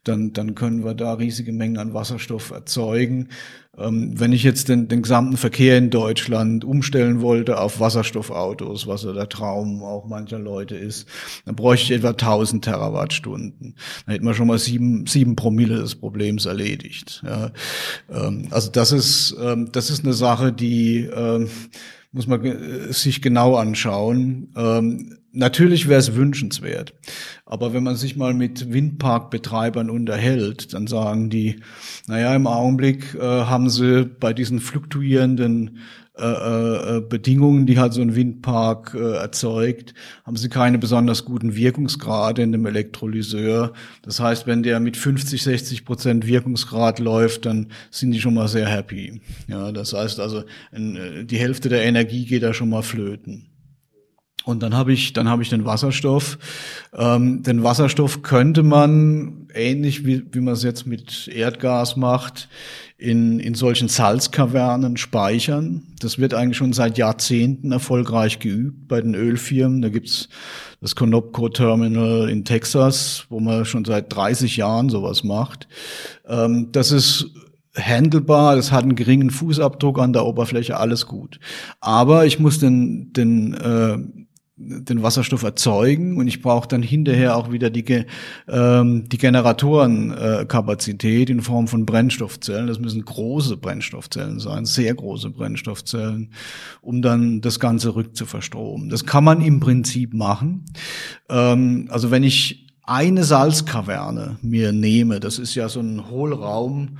dann, dann können wir da riesige Mengen an Wasserstoff erzeugen. Ähm, wenn ich jetzt den, den gesamten Verkehr in Deutschland umstellen wollte auf Wasserstoffautos, was so der Traum auch mancher Leute ist, dann bräuchte ich etwa 1000 Terawattstunden. Dann hätten wir schon mal sieben, sieben Promille des Problems erledigt. Ja. Ähm, also das ist, ähm, das ist eine Sache, die, ähm, muss man sich genau anschauen. Ähm, Natürlich wäre es wünschenswert. Aber wenn man sich mal mit Windparkbetreibern unterhält, dann sagen die, naja, im Augenblick äh, haben sie bei diesen fluktuierenden äh, äh, äh, Bedingungen, die halt so ein Windpark äh, erzeugt, haben sie keine besonders guten Wirkungsgrade in dem Elektrolyseur. Das heißt, wenn der mit 50, 60 Prozent Wirkungsgrad läuft, dann sind die schon mal sehr happy. Ja, das heißt also, äh, die Hälfte der Energie geht da schon mal flöten. Und dann habe ich, dann habe ich den Wasserstoff. Ähm, den Wasserstoff könnte man ähnlich wie, wie man es jetzt mit Erdgas macht, in, in solchen Salzkavernen speichern. Das wird eigentlich schon seit Jahrzehnten erfolgreich geübt bei den Ölfirmen. Da gibt's das Conopco Terminal in Texas, wo man schon seit 30 Jahren sowas macht. Ähm, das ist handelbar, das hat einen geringen Fußabdruck an der Oberfläche, alles gut. Aber ich muss den, den äh, den Wasserstoff erzeugen und ich brauche dann hinterher auch wieder die, ähm, die Generatorenkapazität in Form von Brennstoffzellen. Das müssen große Brennstoffzellen sein, sehr große Brennstoffzellen, um dann das Ganze rückzuverstromen. Das kann man im Prinzip machen. Ähm, also wenn ich eine Salzkaverne mir nehme, das ist ja so ein Hohlraum,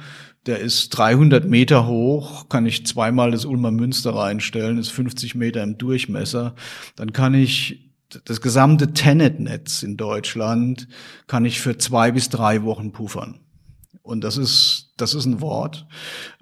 der ist 300 Meter hoch, kann ich zweimal das Ulmer Münster reinstellen, ist 50 Meter im Durchmesser. Dann kann ich das gesamte Tenet-Netz in Deutschland kann ich für zwei bis drei Wochen puffern. Und das ist, das ist ein Wort.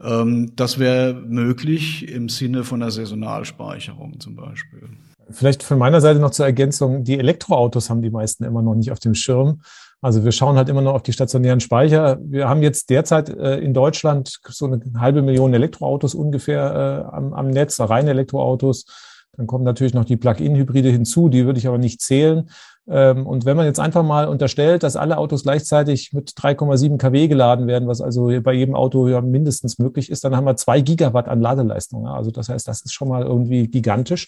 Ähm, das wäre möglich im Sinne von einer Saisonalspeicherung zum Beispiel. Vielleicht von meiner Seite noch zur Ergänzung, die Elektroautos haben die meisten immer noch nicht auf dem Schirm. Also wir schauen halt immer noch auf die stationären Speicher. Wir haben jetzt derzeit äh, in Deutschland so eine halbe Million Elektroautos ungefähr äh, am, am Netz, reine Elektroautos. Dann kommen natürlich noch die Plug-in-Hybride hinzu, die würde ich aber nicht zählen. Ähm, und wenn man jetzt einfach mal unterstellt, dass alle Autos gleichzeitig mit 3,7 kW geladen werden, was also bei jedem Auto ja mindestens möglich ist, dann haben wir zwei Gigawatt an Ladeleistung. Also das heißt, das ist schon mal irgendwie gigantisch.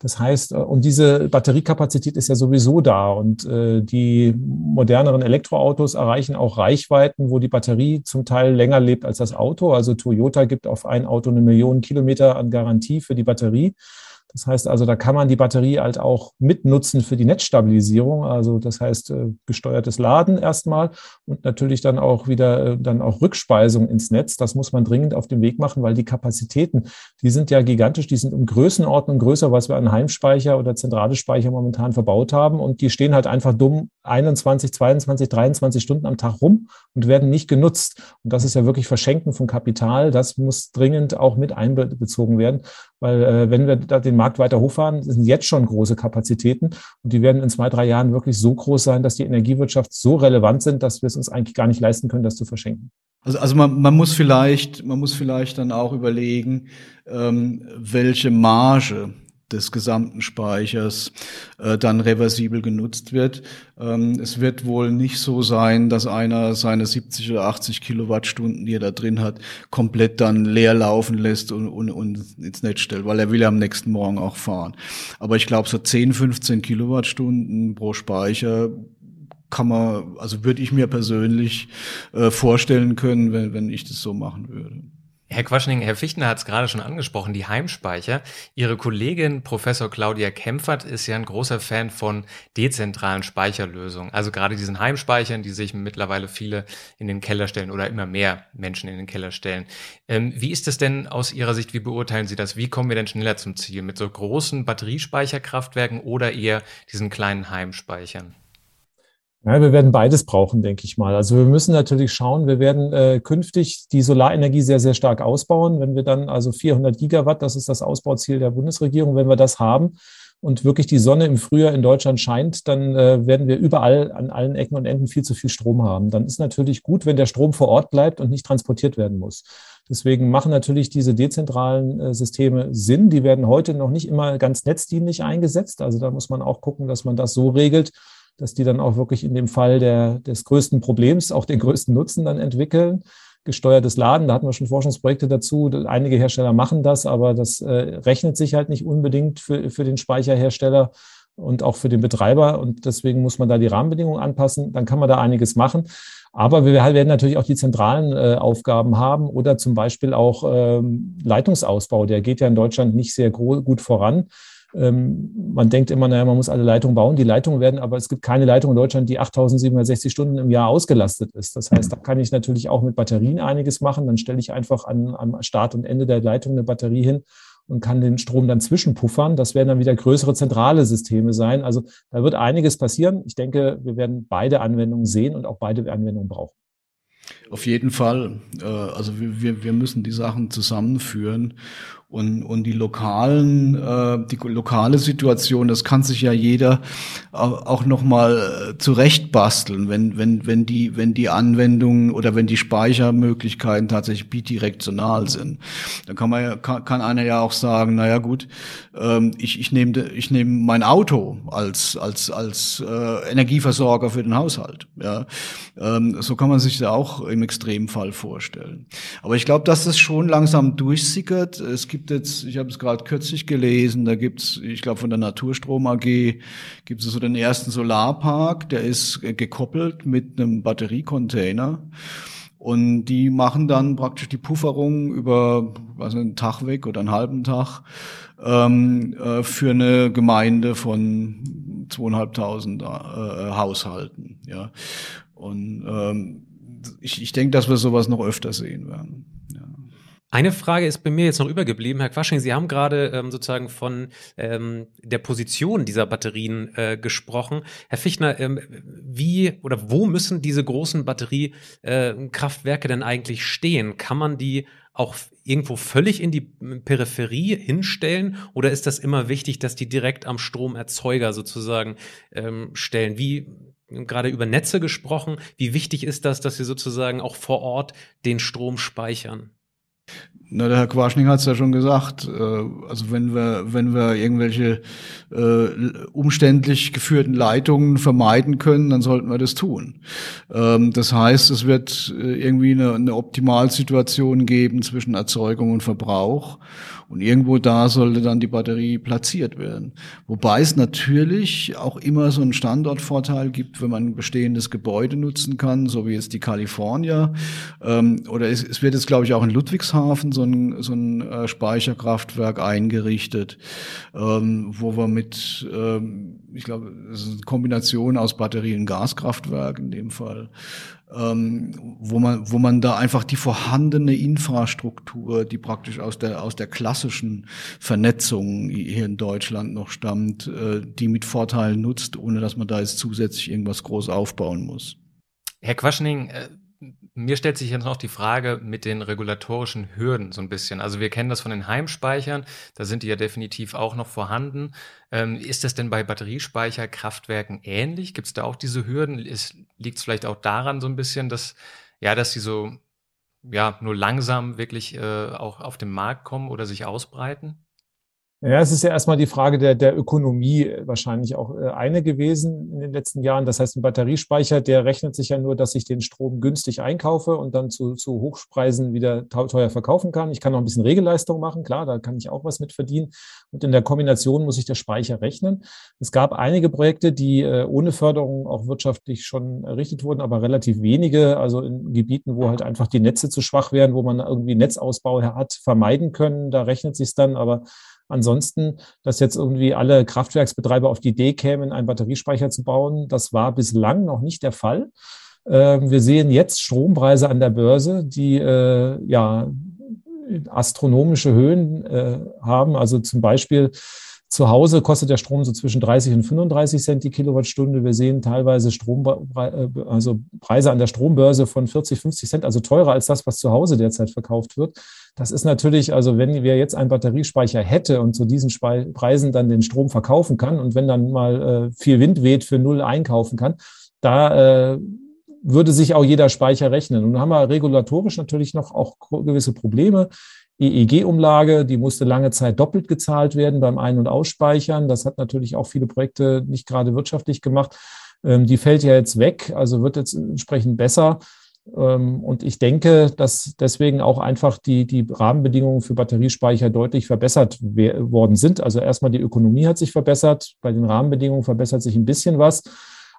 Das heißt, äh, und diese Batteriekapazität ist ja sowieso da und äh, die moderneren Elektroautos erreichen auch Reichweiten, wo die Batterie zum Teil länger lebt als das Auto. Also Toyota gibt auf ein Auto eine Million Kilometer an Garantie für die Batterie. Das heißt also, da kann man die Batterie halt auch mitnutzen für die Netzstabilisierung. Also das heißt, äh, gesteuertes Laden erstmal und natürlich dann auch wieder äh, dann auch Rückspeisung ins Netz. Das muss man dringend auf den Weg machen, weil die Kapazitäten, die sind ja gigantisch, die sind um Größenordnung größer, was wir an Heimspeicher oder zentrale Speicher momentan verbaut haben. Und die stehen halt einfach dumm 21, 22, 23 Stunden am Tag rum und werden nicht genutzt. Und das ist ja wirklich Verschenken von Kapital. Das muss dringend auch mit einbezogen werden. Weil äh, wenn wir da den Markt weiter hochfahren, sind jetzt schon große Kapazitäten und die werden in zwei, drei Jahren wirklich so groß sein, dass die Energiewirtschaft so relevant sind, dass wir es uns eigentlich gar nicht leisten können, das zu verschenken. Also, also man, man muss vielleicht, man muss vielleicht dann auch überlegen, ähm, welche Marge des gesamten Speichers äh, dann reversibel genutzt wird. Ähm, es wird wohl nicht so sein, dass einer seine 70 oder 80 Kilowattstunden, die er da drin hat, komplett dann leer laufen lässt und, und, und ins Netz stellt, weil er will ja am nächsten Morgen auch fahren. Aber ich glaube, so 10, 15 Kilowattstunden pro Speicher kann man, also würde ich mir persönlich äh, vorstellen können, wenn, wenn ich das so machen würde. Herr Quaschning, Herr Fichtner hat es gerade schon angesprochen, die Heimspeicher. Ihre Kollegin Professor Claudia Kempfert ist ja ein großer Fan von dezentralen Speicherlösungen. Also gerade diesen Heimspeichern, die sich mittlerweile viele in den Keller stellen oder immer mehr Menschen in den Keller stellen. Ähm, wie ist es denn aus Ihrer Sicht, wie beurteilen Sie das? Wie kommen wir denn schneller zum Ziel? Mit so großen Batteriespeicherkraftwerken oder eher diesen kleinen Heimspeichern? Ja, wir werden beides brauchen, denke ich mal. Also wir müssen natürlich schauen, wir werden äh, künftig die Solarenergie sehr, sehr stark ausbauen. Wenn wir dann also 400 Gigawatt, das ist das Ausbauziel der Bundesregierung, wenn wir das haben und wirklich die Sonne im Frühjahr in Deutschland scheint, dann äh, werden wir überall an allen Ecken und Enden viel zu viel Strom haben. Dann ist natürlich gut, wenn der Strom vor Ort bleibt und nicht transportiert werden muss. Deswegen machen natürlich diese dezentralen äh, Systeme Sinn. Die werden heute noch nicht immer ganz netzdienlich eingesetzt. Also da muss man auch gucken, dass man das so regelt, dass die dann auch wirklich in dem Fall der, des größten Problems auch den größten Nutzen dann entwickeln. Gesteuertes Laden, da hatten wir schon Forschungsprojekte dazu. Einige Hersteller machen das, aber das äh, rechnet sich halt nicht unbedingt für, für den Speicherhersteller und auch für den Betreiber. Und deswegen muss man da die Rahmenbedingungen anpassen. Dann kann man da einiges machen. Aber wir werden natürlich auch die zentralen äh, Aufgaben haben oder zum Beispiel auch ähm, Leitungsausbau. Der geht ja in Deutschland nicht sehr gut voran. Ähm, man denkt immer, naja, man muss alle Leitungen bauen. Die Leitungen werden, aber es gibt keine Leitung in Deutschland, die 8760 Stunden im Jahr ausgelastet ist. Das heißt, da kann ich natürlich auch mit Batterien einiges machen. Dann stelle ich einfach an, am Start und Ende der Leitung eine Batterie hin und kann den Strom dann zwischenpuffern. Das werden dann wieder größere zentrale Systeme sein. Also da wird einiges passieren. Ich denke, wir werden beide Anwendungen sehen und auch beide Anwendungen brauchen. Auf jeden Fall. Äh, also wir, wir müssen die Sachen zusammenführen und, und die lokalen, äh, die lokale Situation, das kann sich ja jeder auch nochmal zurechtbasteln, wenn, wenn, wenn die, wenn die Anwendungen oder wenn die Speichermöglichkeiten tatsächlich bidirektional sind. Dann kann man ja, kann, kann einer ja auch sagen, naja gut, ähm, ich, ich nehme ich nehme mein Auto als, als, als äh, Energieversorger für den Haushalt. Ja. Ähm, so kann man sich da auch im Extremfall vorstellen. Aber ich glaube, dass das schon langsam durchsickert. Es gibt gibt jetzt, ich habe es gerade kürzlich gelesen, da gibt's, ich glaube von der Naturstrom AG, gibt es so den ersten Solarpark, der ist gekoppelt mit einem Batteriecontainer. Und die machen dann praktisch die Pufferung über was einen Tag weg oder einen halben Tag ähm, äh, für eine Gemeinde von zweieinhalbtausend äh, Haushalten. Ja. Und ähm, ich, ich denke, dass wir sowas noch öfter sehen werden. Eine Frage ist bei mir jetzt noch übergeblieben, Herr Quasching. Sie haben gerade ähm, sozusagen von ähm, der Position dieser Batterien äh, gesprochen. Herr Fichtner, ähm, wie oder wo müssen diese großen Batteriekraftwerke äh, denn eigentlich stehen? Kann man die auch irgendwo völlig in die Peripherie hinstellen oder ist das immer wichtig, dass die direkt am Stromerzeuger sozusagen ähm, stellen? Wie gerade über Netze gesprochen, wie wichtig ist das, dass sie sozusagen auch vor Ort den Strom speichern? Na, der Herr Quaschning hat es ja schon gesagt. Äh, also wenn wir, wenn wir irgendwelche äh, umständlich geführten Leitungen vermeiden können, dann sollten wir das tun. Ähm, das heißt, es wird äh, irgendwie eine, eine Optimalsituation geben zwischen Erzeugung und Verbrauch. Und irgendwo da sollte dann die Batterie platziert werden. Wobei es natürlich auch immer so einen Standortvorteil gibt, wenn man ein bestehendes Gebäude nutzen kann, so wie jetzt die California. Ähm, oder es, es wird jetzt, glaube ich, auch in Ludwigshafen so ein, so ein äh, Speicherkraftwerk eingerichtet, ähm, wo wir mit, ähm, ich glaube, es ist eine Kombination aus Batterie- und Gaskraftwerk in dem Fall, ähm, wo man wo man da einfach die vorhandene Infrastruktur, die praktisch aus der aus der klassischen Vernetzung hier in Deutschland noch stammt, äh, die mit Vorteilen nutzt, ohne dass man da jetzt zusätzlich irgendwas groß aufbauen muss. Herr Quaschning, äh, mir stellt sich jetzt noch die Frage mit den regulatorischen Hürden so ein bisschen. Also wir kennen das von den Heimspeichern, da sind die ja definitiv auch noch vorhanden. Ähm, ist das denn bei Batteriespeicherkraftwerken ähnlich? Gibt es da auch diese Hürden? Liegt es vielleicht auch daran so ein bisschen, dass, ja, dass die so ja, nur langsam wirklich äh, auch auf den Markt kommen oder sich ausbreiten? Ja, es ist ja erstmal die Frage der, der Ökonomie äh, wahrscheinlich auch äh, eine gewesen in den letzten Jahren. Das heißt, ein Batteriespeicher, der rechnet sich ja nur, dass ich den Strom günstig einkaufe und dann zu, zu Hochpreisen wieder teuer verkaufen kann. Ich kann noch ein bisschen Regelleistung machen, klar, da kann ich auch was mit verdienen. Und in der Kombination muss ich der Speicher rechnen. Es gab einige Projekte, die äh, ohne Förderung auch wirtschaftlich schon errichtet wurden, aber relativ wenige, also in Gebieten, wo halt einfach die Netze zu schwach wären, wo man irgendwie Netzausbau hat vermeiden können. Da rechnet sich dann, aber Ansonsten, dass jetzt irgendwie alle Kraftwerksbetreiber auf die Idee kämen, einen Batteriespeicher zu bauen, das war bislang noch nicht der Fall. Ähm, wir sehen jetzt Strompreise an der Börse, die äh, ja astronomische Höhen äh, haben. Also zum Beispiel zu Hause kostet der Strom so zwischen 30 und 35 Cent die Kilowattstunde. Wir sehen teilweise Strom, äh, also Preise an der Strombörse von 40, 50 Cent, also teurer als das, was zu Hause derzeit verkauft wird. Das ist natürlich, also wenn wir jetzt einen Batteriespeicher hätte und zu diesen Preisen dann den Strom verkaufen kann und wenn dann mal äh, viel Wind weht für null einkaufen kann, da äh, würde sich auch jeder Speicher rechnen. Und dann haben wir regulatorisch natürlich noch auch gewisse Probleme. EEG-Umlage, die musste lange Zeit doppelt gezahlt werden beim Ein- und Ausspeichern. Das hat natürlich auch viele Projekte nicht gerade wirtschaftlich gemacht. Ähm, die fällt ja jetzt weg, also wird jetzt entsprechend besser. Ähm, und ich denke, dass deswegen auch einfach die, die Rahmenbedingungen für Batteriespeicher deutlich verbessert worden sind. Also erstmal die Ökonomie hat sich verbessert, bei den Rahmenbedingungen verbessert sich ein bisschen was.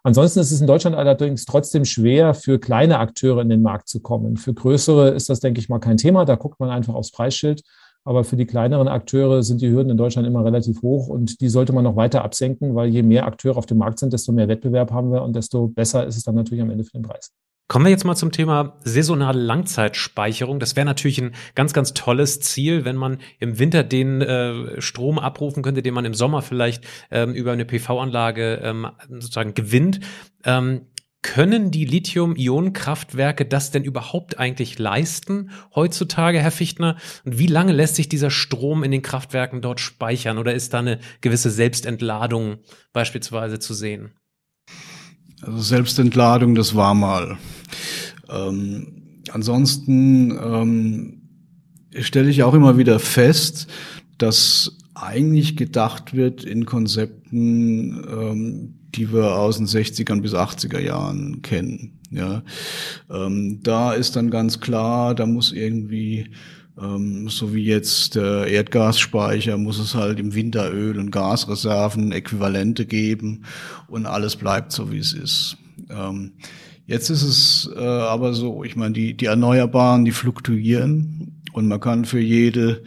Ansonsten ist es in Deutschland allerdings trotzdem schwer, für kleine Akteure in den Markt zu kommen. Für größere ist das, denke ich mal, kein Thema. Da guckt man einfach aufs Preisschild. Aber für die kleineren Akteure sind die Hürden in Deutschland immer relativ hoch und die sollte man noch weiter absenken, weil je mehr Akteure auf dem Markt sind, desto mehr Wettbewerb haben wir und desto besser ist es dann natürlich am Ende für den Preis. Kommen wir jetzt mal zum Thema saisonale Langzeitspeicherung. Das wäre natürlich ein ganz, ganz tolles Ziel, wenn man im Winter den äh, Strom abrufen könnte, den man im Sommer vielleicht ähm, über eine PV-Anlage ähm, sozusagen gewinnt. Ähm, können die Lithium-Ionen-Kraftwerke das denn überhaupt eigentlich leisten heutzutage, Herr Fichtner? Und wie lange lässt sich dieser Strom in den Kraftwerken dort speichern? Oder ist da eine gewisse Selbstentladung beispielsweise zu sehen? Also Selbstentladung, das war mal. Ähm, ansonsten ähm, stelle ich auch immer wieder fest, dass eigentlich gedacht wird in Konzepten, ähm, die wir aus den 60ern bis 80er Jahren kennen. Ja, ähm, da ist dann ganz klar, da muss irgendwie ähm, so wie jetzt der Erdgasspeicher, muss es halt im Winter Öl- und Gasreserven Äquivalente geben und alles bleibt so, wie es ist. Ähm, jetzt ist es äh, aber so, ich meine, die, die Erneuerbaren, die fluktuieren und man kann für jede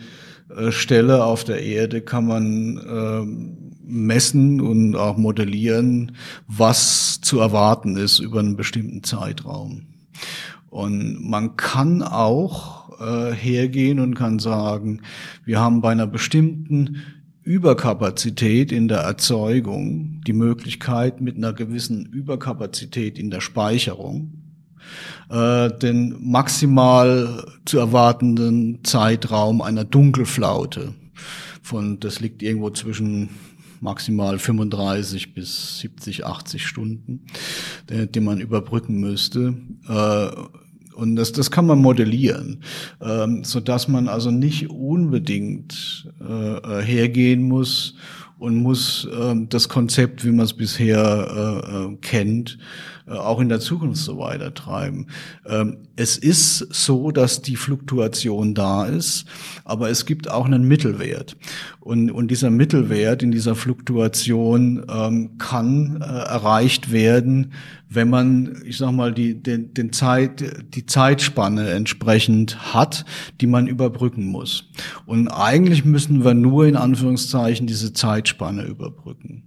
äh, Stelle auf der Erde kann man ähm, messen und auch modellieren, was zu erwarten ist über einen bestimmten Zeitraum. Und man kann auch äh, hergehen und kann sagen, wir haben bei einer bestimmten Überkapazität in der Erzeugung die Möglichkeit mit einer gewissen Überkapazität in der Speicherung äh, den maximal zu erwartenden Zeitraum einer Dunkelflaute von, das liegt irgendwo zwischen maximal 35 bis 70, 80 Stunden, den, den man überbrücken müsste. Äh, und das, das kann man modellieren, ähm, so dass man also nicht unbedingt äh, äh hergehen muss und muss äh, das Konzept, wie man es bisher äh, äh kennt, auch in der Zukunft so weitertreiben. Ähm, es ist so, dass die Fluktuation da ist, aber es gibt auch einen Mittelwert. Und, und dieser Mittelwert in dieser Fluktuation ähm, kann äh, erreicht werden, wenn man, ich sag mal, die, den, den Zeit, die Zeitspanne entsprechend hat, die man überbrücken muss. Und eigentlich müssen wir nur in Anführungszeichen diese Zeitspanne überbrücken.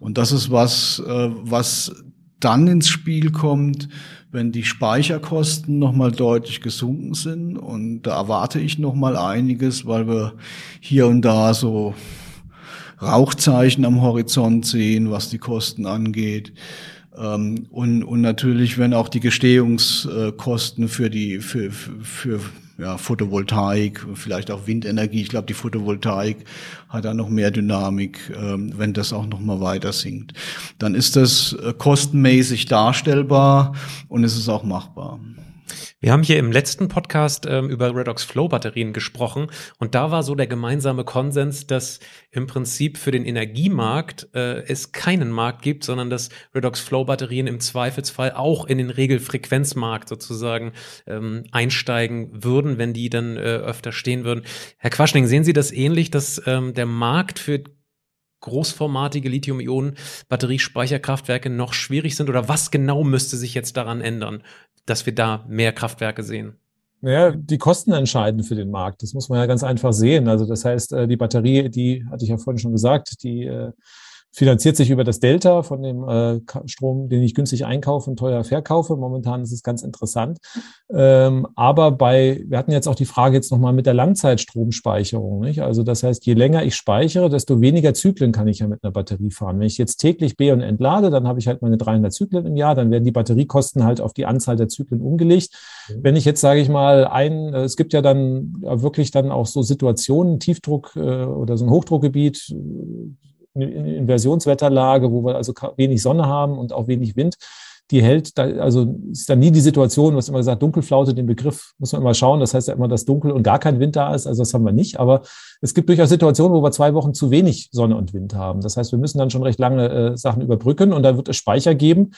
Und das ist was, äh, was dann ins Spiel kommt, wenn die Speicherkosten nochmal deutlich gesunken sind. Und da erwarte ich nochmal einiges, weil wir hier und da so Rauchzeichen am Horizont sehen, was die Kosten angeht. Ähm, und, und natürlich, wenn auch die Gestehungskosten für die, für, für, ja, Photovoltaik, vielleicht auch Windenergie. Ich glaube, die Photovoltaik hat da noch mehr Dynamik, ähm, wenn das auch noch mal weiter sinkt. Dann ist das äh, kostenmäßig darstellbar und es ist auch machbar. Wir haben hier im letzten Podcast ähm, über Redox Flow Batterien gesprochen und da war so der gemeinsame Konsens, dass im Prinzip für den Energiemarkt äh, es keinen Markt gibt, sondern dass Redox Flow Batterien im Zweifelsfall auch in den Regelfrequenzmarkt sozusagen ähm, einsteigen würden, wenn die dann äh, öfter stehen würden. Herr Quaschning, sehen Sie das ähnlich, dass ähm, der Markt für großformatige Lithium-Ionen-Batteriespeicherkraftwerke noch schwierig sind? Oder was genau müsste sich jetzt daran ändern, dass wir da mehr Kraftwerke sehen? Naja, die Kosten entscheiden für den Markt. Das muss man ja ganz einfach sehen. Also das heißt, äh, die Batterie, die hatte ich ja vorhin schon gesagt, die äh, finanziert sich über das Delta von dem äh, Strom, den ich günstig einkaufe und teuer verkaufe. Momentan ist es ganz interessant. Ähm, aber bei, wir hatten jetzt auch die Frage jetzt nochmal mit der Langzeitstromspeicherung. Nicht? Also das heißt, je länger ich speichere, desto weniger Zyklen kann ich ja mit einer Batterie fahren. Wenn ich jetzt täglich B und entlade, dann habe ich halt meine 300 Zyklen im Jahr, dann werden die Batteriekosten halt auf die Anzahl der Zyklen umgelegt. Mhm. Wenn ich jetzt, sage ich mal, ein, es gibt ja dann wirklich dann auch so Situationen, Tiefdruck äh, oder so ein Hochdruckgebiet, Inversionswetterlage, wo wir also wenig Sonne haben und auch wenig Wind, die hält, da, also ist dann nie die Situation, was immer gesagt, Dunkelflaute, den Begriff muss man immer schauen. Das heißt ja immer, dass dunkel und gar kein Wind da ist. Also das haben wir nicht. Aber es gibt durchaus Situationen, wo wir zwei Wochen zu wenig Sonne und Wind haben. Das heißt, wir müssen dann schon recht lange äh, Sachen überbrücken und da wird es Speicher geben,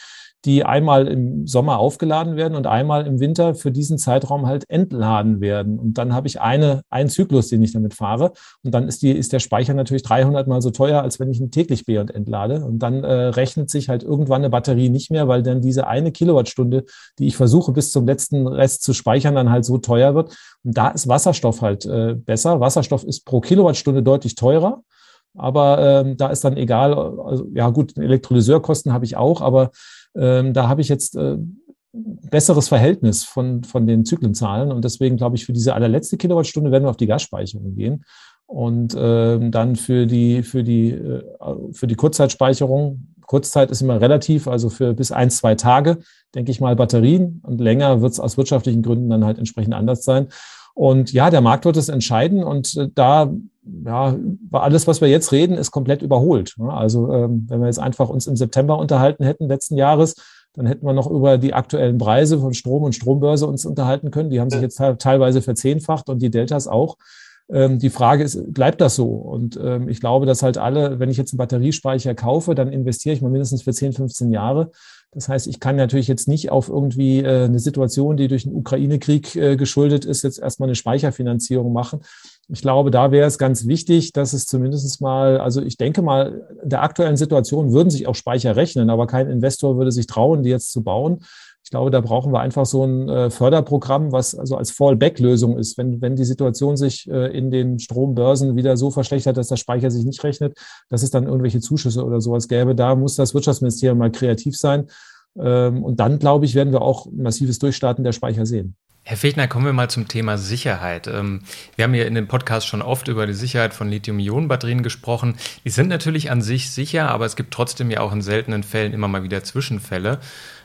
die einmal im Sommer aufgeladen werden und einmal im Winter für diesen Zeitraum halt entladen werden. Und dann habe ich eine, einen Zyklus, den ich damit fahre. Und dann ist, die, ist der Speicher natürlich 300 mal so teuer, als wenn ich ihn täglich be- und entlade. Und dann äh, rechnet sich halt irgendwann eine Batterie nicht mehr, weil dann diese eine Kilowattstunde, die ich versuche bis zum letzten Rest zu speichern, dann halt so teuer wird. Und da ist Wasserstoff halt äh, besser. Wasserstoff ist pro Kilowattstunde deutlich teurer. Aber ähm, da ist dann egal, also, ja gut, Elektrolyseurkosten habe ich auch, aber ähm, da habe ich jetzt äh, besseres Verhältnis von, von den Zyklenzahlen. Und deswegen glaube ich, für diese allerletzte Kilowattstunde werden wir auf die Gasspeicherung gehen. Und ähm, dann für die, für, die, äh, für die Kurzzeitspeicherung, Kurzzeit ist immer relativ, also für bis ein, zwei Tage, denke ich mal, Batterien. Und länger wird es aus wirtschaftlichen Gründen dann halt entsprechend anders sein. Und ja, der Markt wird es entscheiden. Und äh, da ja, alles, was wir jetzt reden, ist komplett überholt. Also ähm, wenn wir jetzt einfach uns im September unterhalten hätten letzten Jahres, dann hätten wir noch über die aktuellen Preise von Strom und Strombörse uns unterhalten können. Die haben sich jetzt teilweise verzehnfacht und die Deltas auch. Ähm, die Frage ist, bleibt das so? Und ähm, ich glaube, dass halt alle, wenn ich jetzt einen Batteriespeicher kaufe, dann investiere ich mal mindestens für 10, 15 Jahre. Das heißt, ich kann natürlich jetzt nicht auf irgendwie äh, eine Situation, die durch den Ukraine-Krieg äh, geschuldet ist, jetzt erstmal eine Speicherfinanzierung machen. Ich glaube, da wäre es ganz wichtig, dass es zumindest mal, also ich denke mal, in der aktuellen Situation würden sich auch Speicher rechnen, aber kein Investor würde sich trauen, die jetzt zu bauen. Ich glaube, da brauchen wir einfach so ein äh, Förderprogramm, was also als Fallback-Lösung ist. Wenn, wenn die Situation sich äh, in den Strombörsen wieder so verschlechtert, dass der Speicher sich nicht rechnet, dass es dann irgendwelche Zuschüsse oder sowas gäbe, da muss das Wirtschaftsministerium mal kreativ sein. Ähm, und dann, glaube ich, werden wir auch massives Durchstarten der Speicher sehen. Herr Fechner, kommen wir mal zum Thema Sicherheit. Ähm, wir haben hier in dem Podcast schon oft über die Sicherheit von Lithium-Ionen-Batterien gesprochen. Die sind natürlich an sich sicher, aber es gibt trotzdem ja auch in seltenen Fällen immer mal wieder Zwischenfälle,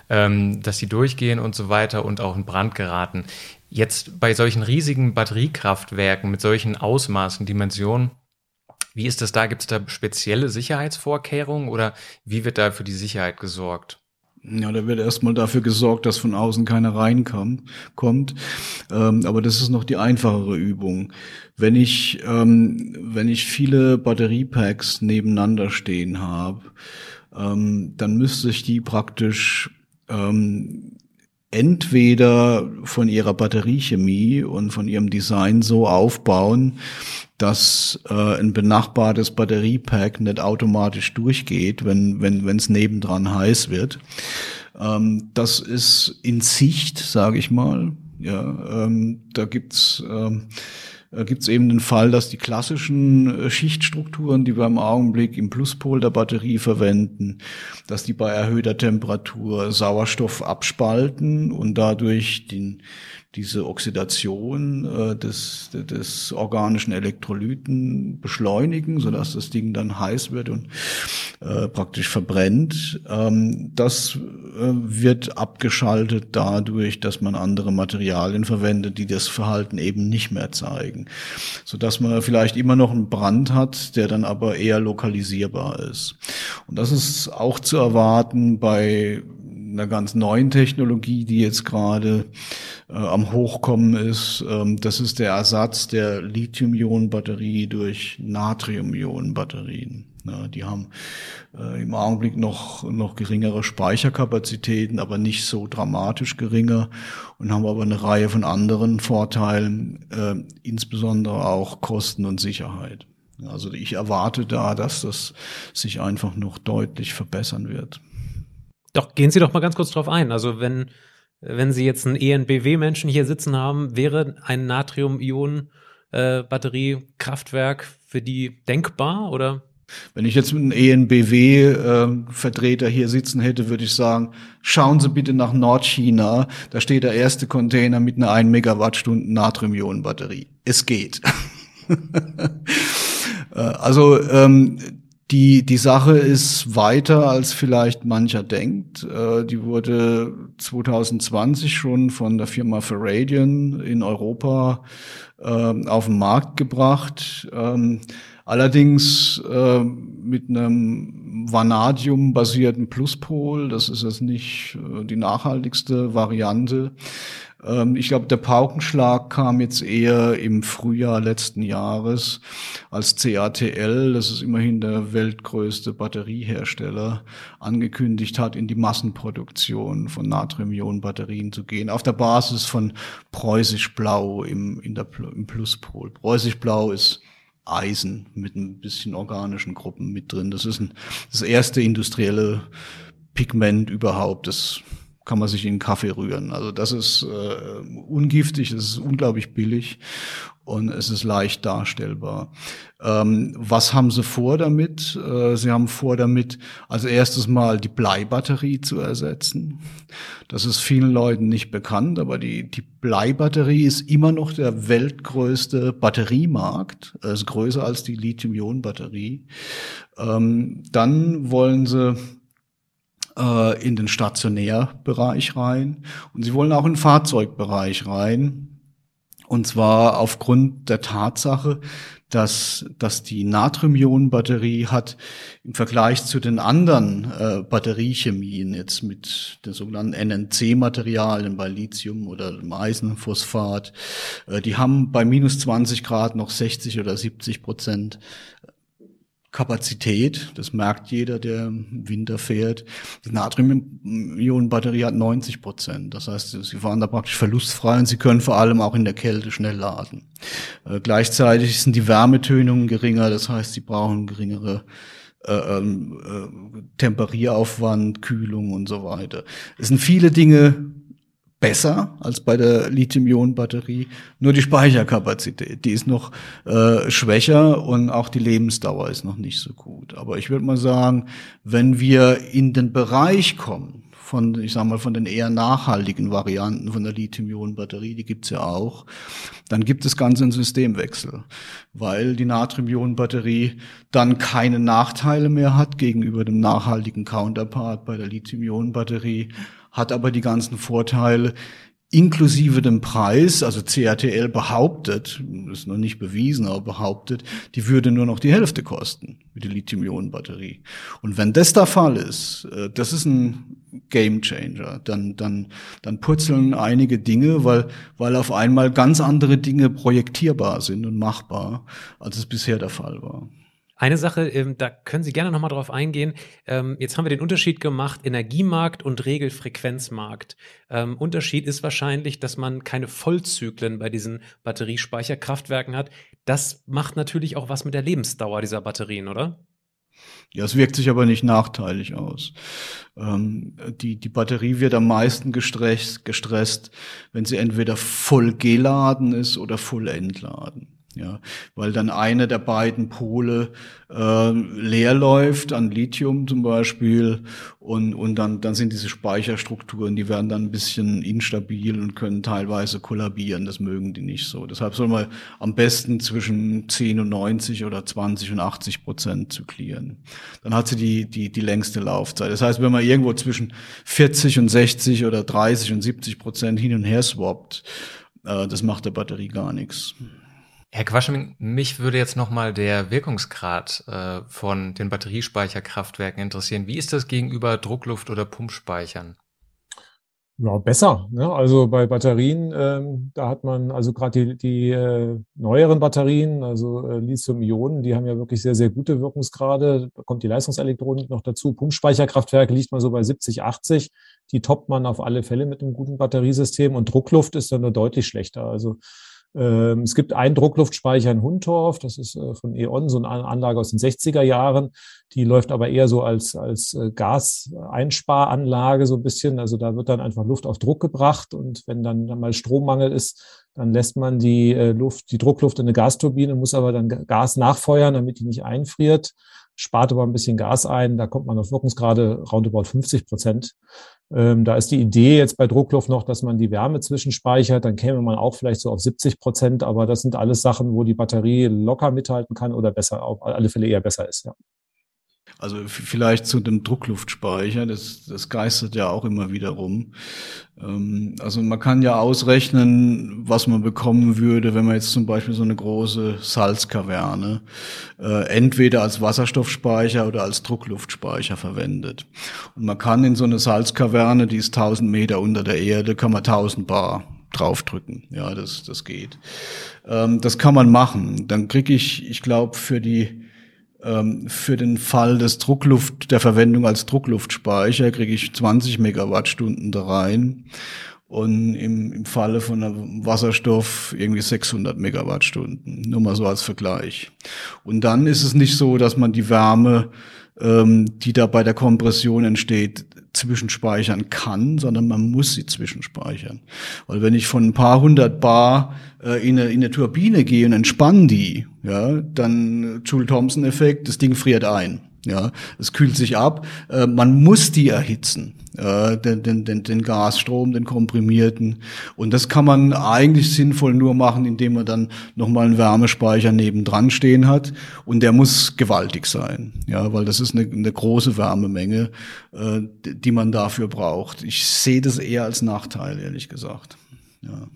ähm, dass sie durchgehen und so weiter und auch in Brand geraten. Jetzt bei solchen riesigen Batteriekraftwerken mit solchen Ausmaßen, Dimensionen, wie ist das da? Gibt es da spezielle Sicherheitsvorkehrungen oder wie wird da für die Sicherheit gesorgt? Ja, da wird erstmal dafür gesorgt, dass von außen keiner reinkommt. Ähm, aber das ist noch die einfachere Übung. Wenn ich, ähm, wenn ich viele Batteriepacks nebeneinander stehen habe, ähm, dann müsste ich die praktisch ähm, entweder von ihrer Batteriechemie und von ihrem Design so aufbauen, dass äh, ein benachbartes Batteriepack nicht automatisch durchgeht, wenn wenn wenn es nebendran heiß wird. Ähm, das ist in Sicht, sage ich mal. Ja, ähm, da gibt's ähm, äh, gibt es eben den Fall, dass die klassischen äh, Schichtstrukturen, die wir im Augenblick im Pluspol der Batterie verwenden, dass die bei erhöhter Temperatur Sauerstoff abspalten und dadurch den, diese Oxidation äh, des, des organischen Elektrolyten beschleunigen, sodass das Ding dann heiß wird und äh, praktisch verbrennt. Ähm, das äh, wird abgeschaltet dadurch, dass man andere Materialien verwendet, die das Verhalten eben nicht mehr zeigen, sodass man vielleicht immer noch einen Brand hat, der dann aber eher lokalisierbar ist. Und das ist auch zu erwarten bei einer ganz neuen Technologie, die jetzt gerade äh, am Hochkommen ist. Ähm, das ist der Ersatz der Lithium-Ionen-Batterie durch Natrium-Ionen-Batterien. Ja, die haben äh, im Augenblick noch, noch geringere Speicherkapazitäten, aber nicht so dramatisch geringer und haben aber eine Reihe von anderen Vorteilen, äh, insbesondere auch Kosten und Sicherheit. Also ich erwarte da, dass das sich einfach noch deutlich verbessern wird. Doch, gehen Sie doch mal ganz kurz drauf ein. Also wenn, wenn Sie jetzt einen ENBW-Menschen hier sitzen haben, wäre ein Natrium-Ionen-Batteriekraftwerk für die denkbar oder? Wenn ich jetzt mit einem ENBW-Vertreter hier sitzen hätte, würde ich sagen, schauen Sie bitte nach Nordchina. Da steht der erste Container mit einer 1 Megawattstunden Natrium-Ionen-Batterie. Es geht. Äh, also ähm, die, die Sache ist weiter, als vielleicht mancher denkt. Äh, die wurde 2020 schon von der Firma Ferradian in Europa äh, auf den Markt gebracht. Ähm, allerdings äh, mit einem Vanadium-basierten Pluspol. Das ist jetzt nicht äh, die nachhaltigste Variante. Ähm, ich glaube, der Paukenschlag kam jetzt eher im Frühjahr letzten Jahres, als CATL, das ist immerhin der weltgrößte Batteriehersteller, angekündigt hat, in die Massenproduktion von Natrium-Ionen-Batterien zu gehen, auf der Basis von Preußisch-Blau im, im Pluspol. Preußisch-Blau ist Eisen mit ein bisschen organischen Gruppen mit drin. Das ist ein, das erste industrielle Pigment überhaupt, das kann man sich in Kaffee rühren. Also das ist äh, ungiftig, es ist unglaublich billig und es ist leicht darstellbar. Ähm, was haben sie vor damit? Äh, sie haben vor damit, als erstes mal die Bleibatterie zu ersetzen. Das ist vielen Leuten nicht bekannt, aber die, die Bleibatterie ist immer noch der weltgrößte Batteriemarkt. Es ist größer als die Lithium-Ionen-Batterie. Ähm, dann wollen sie äh, in den Stationärbereich rein und sie wollen auch in den Fahrzeugbereich rein. Und zwar aufgrund der Tatsache, dass, dass die Natrium-Ionen-Batterie hat im Vergleich zu den anderen äh, Batteriechemien, jetzt mit den sogenannten NNC-Materialien bei Lithium oder dem Eisenphosphat, äh, die haben bei minus 20 Grad noch 60 oder 70 Prozent Kapazität. Das merkt jeder, der im Winter fährt. Die Natrium-Ionen-Batterie hat 90 Prozent. Das heißt, sie fahren da praktisch verlustfrei und sie können vor allem auch in der Kälte schnell laden. Äh, gleichzeitig sind die Wärmetönungen geringer. Das heißt, sie brauchen geringere äh, ähm, äh, Temperieraufwand, Kühlung und so weiter. Es sind viele Dinge besser als bei der Lithium-Ionen-Batterie. Nur die Speicherkapazität, die ist noch äh, schwächer und auch die Lebensdauer ist noch nicht so gut. Aber ich würde mal sagen, wenn wir in den Bereich kommen, von, ich sag mal, von den eher nachhaltigen Varianten von der Lithium-Ionen-Batterie, die gibt's ja auch, dann gibt es ganz einen Systemwechsel, weil die Natrium-Ionen-Batterie dann keine Nachteile mehr hat gegenüber dem nachhaltigen Counterpart bei der Lithium-Ionen-Batterie hat aber die ganzen Vorteile inklusive dem Preis, also CATL behauptet, ist noch nicht bewiesen, aber behauptet, die würde nur noch die Hälfte kosten mit der Lithium-Ionen-Batterie. Und wenn das der Fall ist, äh, das ist ein Game Changer. Dann, dann, dann purzeln einige Dinge, weil, weil auf einmal ganz andere Dinge projektierbar sind und machbar, als es bisher der Fall war. Eine Sache, ähm, da können Sie gerne nochmal drauf eingehen. Ähm, jetzt haben wir den Unterschied gemacht, Energiemarkt und Regelfrequenzmarkt. Ähm, Unterschied ist wahrscheinlich, dass man keine Vollzyklen bei diesen Batteriespeicherkraftwerken hat. Das macht natürlich auch was mit der Lebensdauer dieser Batterien, oder? Ja, es wirkt sich aber nicht nachteilig aus. Ähm, die, die Batterie wird am meisten gestresst, gestresst, wenn sie entweder voll geladen ist oder voll entladen. Ja, weil dann eine der beiden Pole äh, leer läuft, an Lithium zum Beispiel, und, und dann, dann sind diese Speicherstrukturen, die werden dann ein bisschen instabil und können teilweise kollabieren. Das mögen die nicht so. Deshalb soll man am besten zwischen 10 und 90 oder 20 und 80 Prozent zyklieren. Dann hat sie die, die, die längste Laufzeit. Das heißt, wenn man irgendwo zwischen 40 und 60 oder 30 und 70 Prozent hin und her swappt, äh, das macht der Batterie gar nichts. Herr Quascheming, mich würde jetzt nochmal der Wirkungsgrad äh, von den Batteriespeicherkraftwerken interessieren. Wie ist das gegenüber Druckluft- oder Pumpspeichern? Ja, besser. Ne? Also bei Batterien, ähm, da hat man also gerade die, die äh, neueren Batterien, also äh, Lithium-Ionen, die haben ja wirklich sehr, sehr gute Wirkungsgrade. Da kommt die Leistungselektronik noch dazu. Pumpspeicherkraftwerke liegt man so bei 70, 80. Die toppt man auf alle Fälle mit einem guten Batteriesystem und Druckluft ist dann nur deutlich schlechter. Also es gibt einen Druckluftspeicher in Hundorf, das ist äh, von E.ON, so eine Anlage aus den 60er Jahren. Die läuft aber eher so als, als äh, Gaseinsparanlage so ein bisschen. Also da wird dann einfach Luft auf Druck gebracht und wenn dann, dann mal Strommangel ist, dann lässt man die äh, Luft, die Druckluft in eine Gasturbine, muss aber dann Gas nachfeuern, damit die nicht einfriert spart aber ein bisschen Gas ein. Da kommt man auf Wirkungsgrade roundabout 50 Prozent. Ähm, da ist die Idee jetzt bei Druckluft noch, dass man die Wärme zwischenspeichert. Dann käme man auch vielleicht so auf 70 Prozent. Aber das sind alles Sachen, wo die Batterie locker mithalten kann oder besser, auf alle Fälle eher besser ist. Ja. Also vielleicht zu dem Druckluftspeicher, das, das geistert ja auch immer wieder rum. Ähm, also man kann ja ausrechnen, was man bekommen würde, wenn man jetzt zum Beispiel so eine große Salzkaverne äh, entweder als Wasserstoffspeicher oder als Druckluftspeicher verwendet. Und man kann in so eine Salzkaverne, die ist 1000 Meter unter der Erde, kann man 1000 Bar draufdrücken. Ja, das, das geht. Ähm, das kann man machen. Dann kriege ich, ich glaube, für die für den Fall des Druckluft, der Verwendung als Druckluftspeicher kriege ich 20 Megawattstunden da rein und im, im Falle von Wasserstoff irgendwie 600 Megawattstunden. Nur mal so als Vergleich. Und dann ist es nicht so, dass man die Wärme, ähm, die da bei der Kompression entsteht, zwischenspeichern kann, sondern man muss sie zwischenspeichern. Weil wenn ich von ein paar hundert Bar äh, in, eine, in eine Turbine gehe und entspanne die, ja, dann Joule-Thomson-Effekt, das Ding friert ein. Ja, es kühlt sich ab. Äh, man muss die erhitzen, äh, den, den, den, den Gasstrom, den komprimierten. Und das kann man eigentlich sinnvoll nur machen, indem man dann nochmal einen Wärmespeicher nebendran stehen hat. Und der muss gewaltig sein, ja, weil das ist eine, eine große Wärmemenge, äh, die man dafür braucht. Ich sehe das eher als Nachteil, ehrlich gesagt. Ja.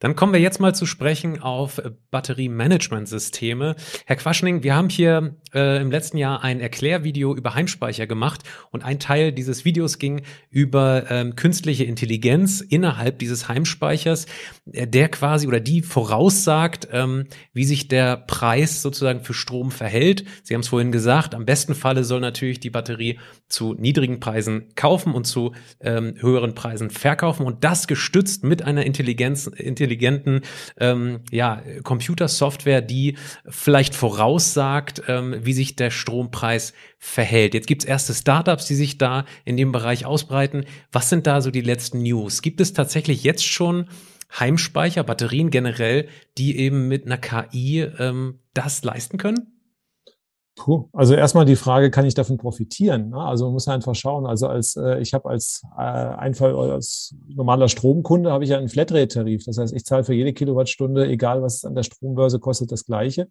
Dann kommen wir jetzt mal zu sprechen auf Batteriemanagementsysteme. Herr Quaschning, wir haben hier äh, im letzten Jahr ein Erklärvideo über Heimspeicher gemacht und ein Teil dieses Videos ging über ähm, künstliche Intelligenz innerhalb dieses Heimspeichers, äh, der quasi oder die voraussagt, ähm, wie sich der Preis sozusagen für Strom verhält. Sie haben es vorhin gesagt, am besten Falle soll natürlich die Batterie zu niedrigen Preisen kaufen und zu ähm, höheren Preisen verkaufen und das gestützt mit einer Intelligenz, Intelligenz intelligenten ähm, ja, Computersoftware, die vielleicht voraussagt, ähm, wie sich der Strompreis verhält. Jetzt gibt es erste Startups, die sich da in dem Bereich ausbreiten. Was sind da so die letzten News? Gibt es tatsächlich jetzt schon Heimspeicher, Batterien generell, die eben mit einer KI ähm, das leisten können? Puh. Also erstmal die Frage, kann ich davon profitieren? Ne? Also man muss einfach schauen. Also als äh, ich habe als äh, Einfall als normaler Stromkunde habe ich ja einen Flatrate-Tarif. Das heißt, ich zahle für jede Kilowattstunde, egal was es an der Strombörse kostet, das Gleiche.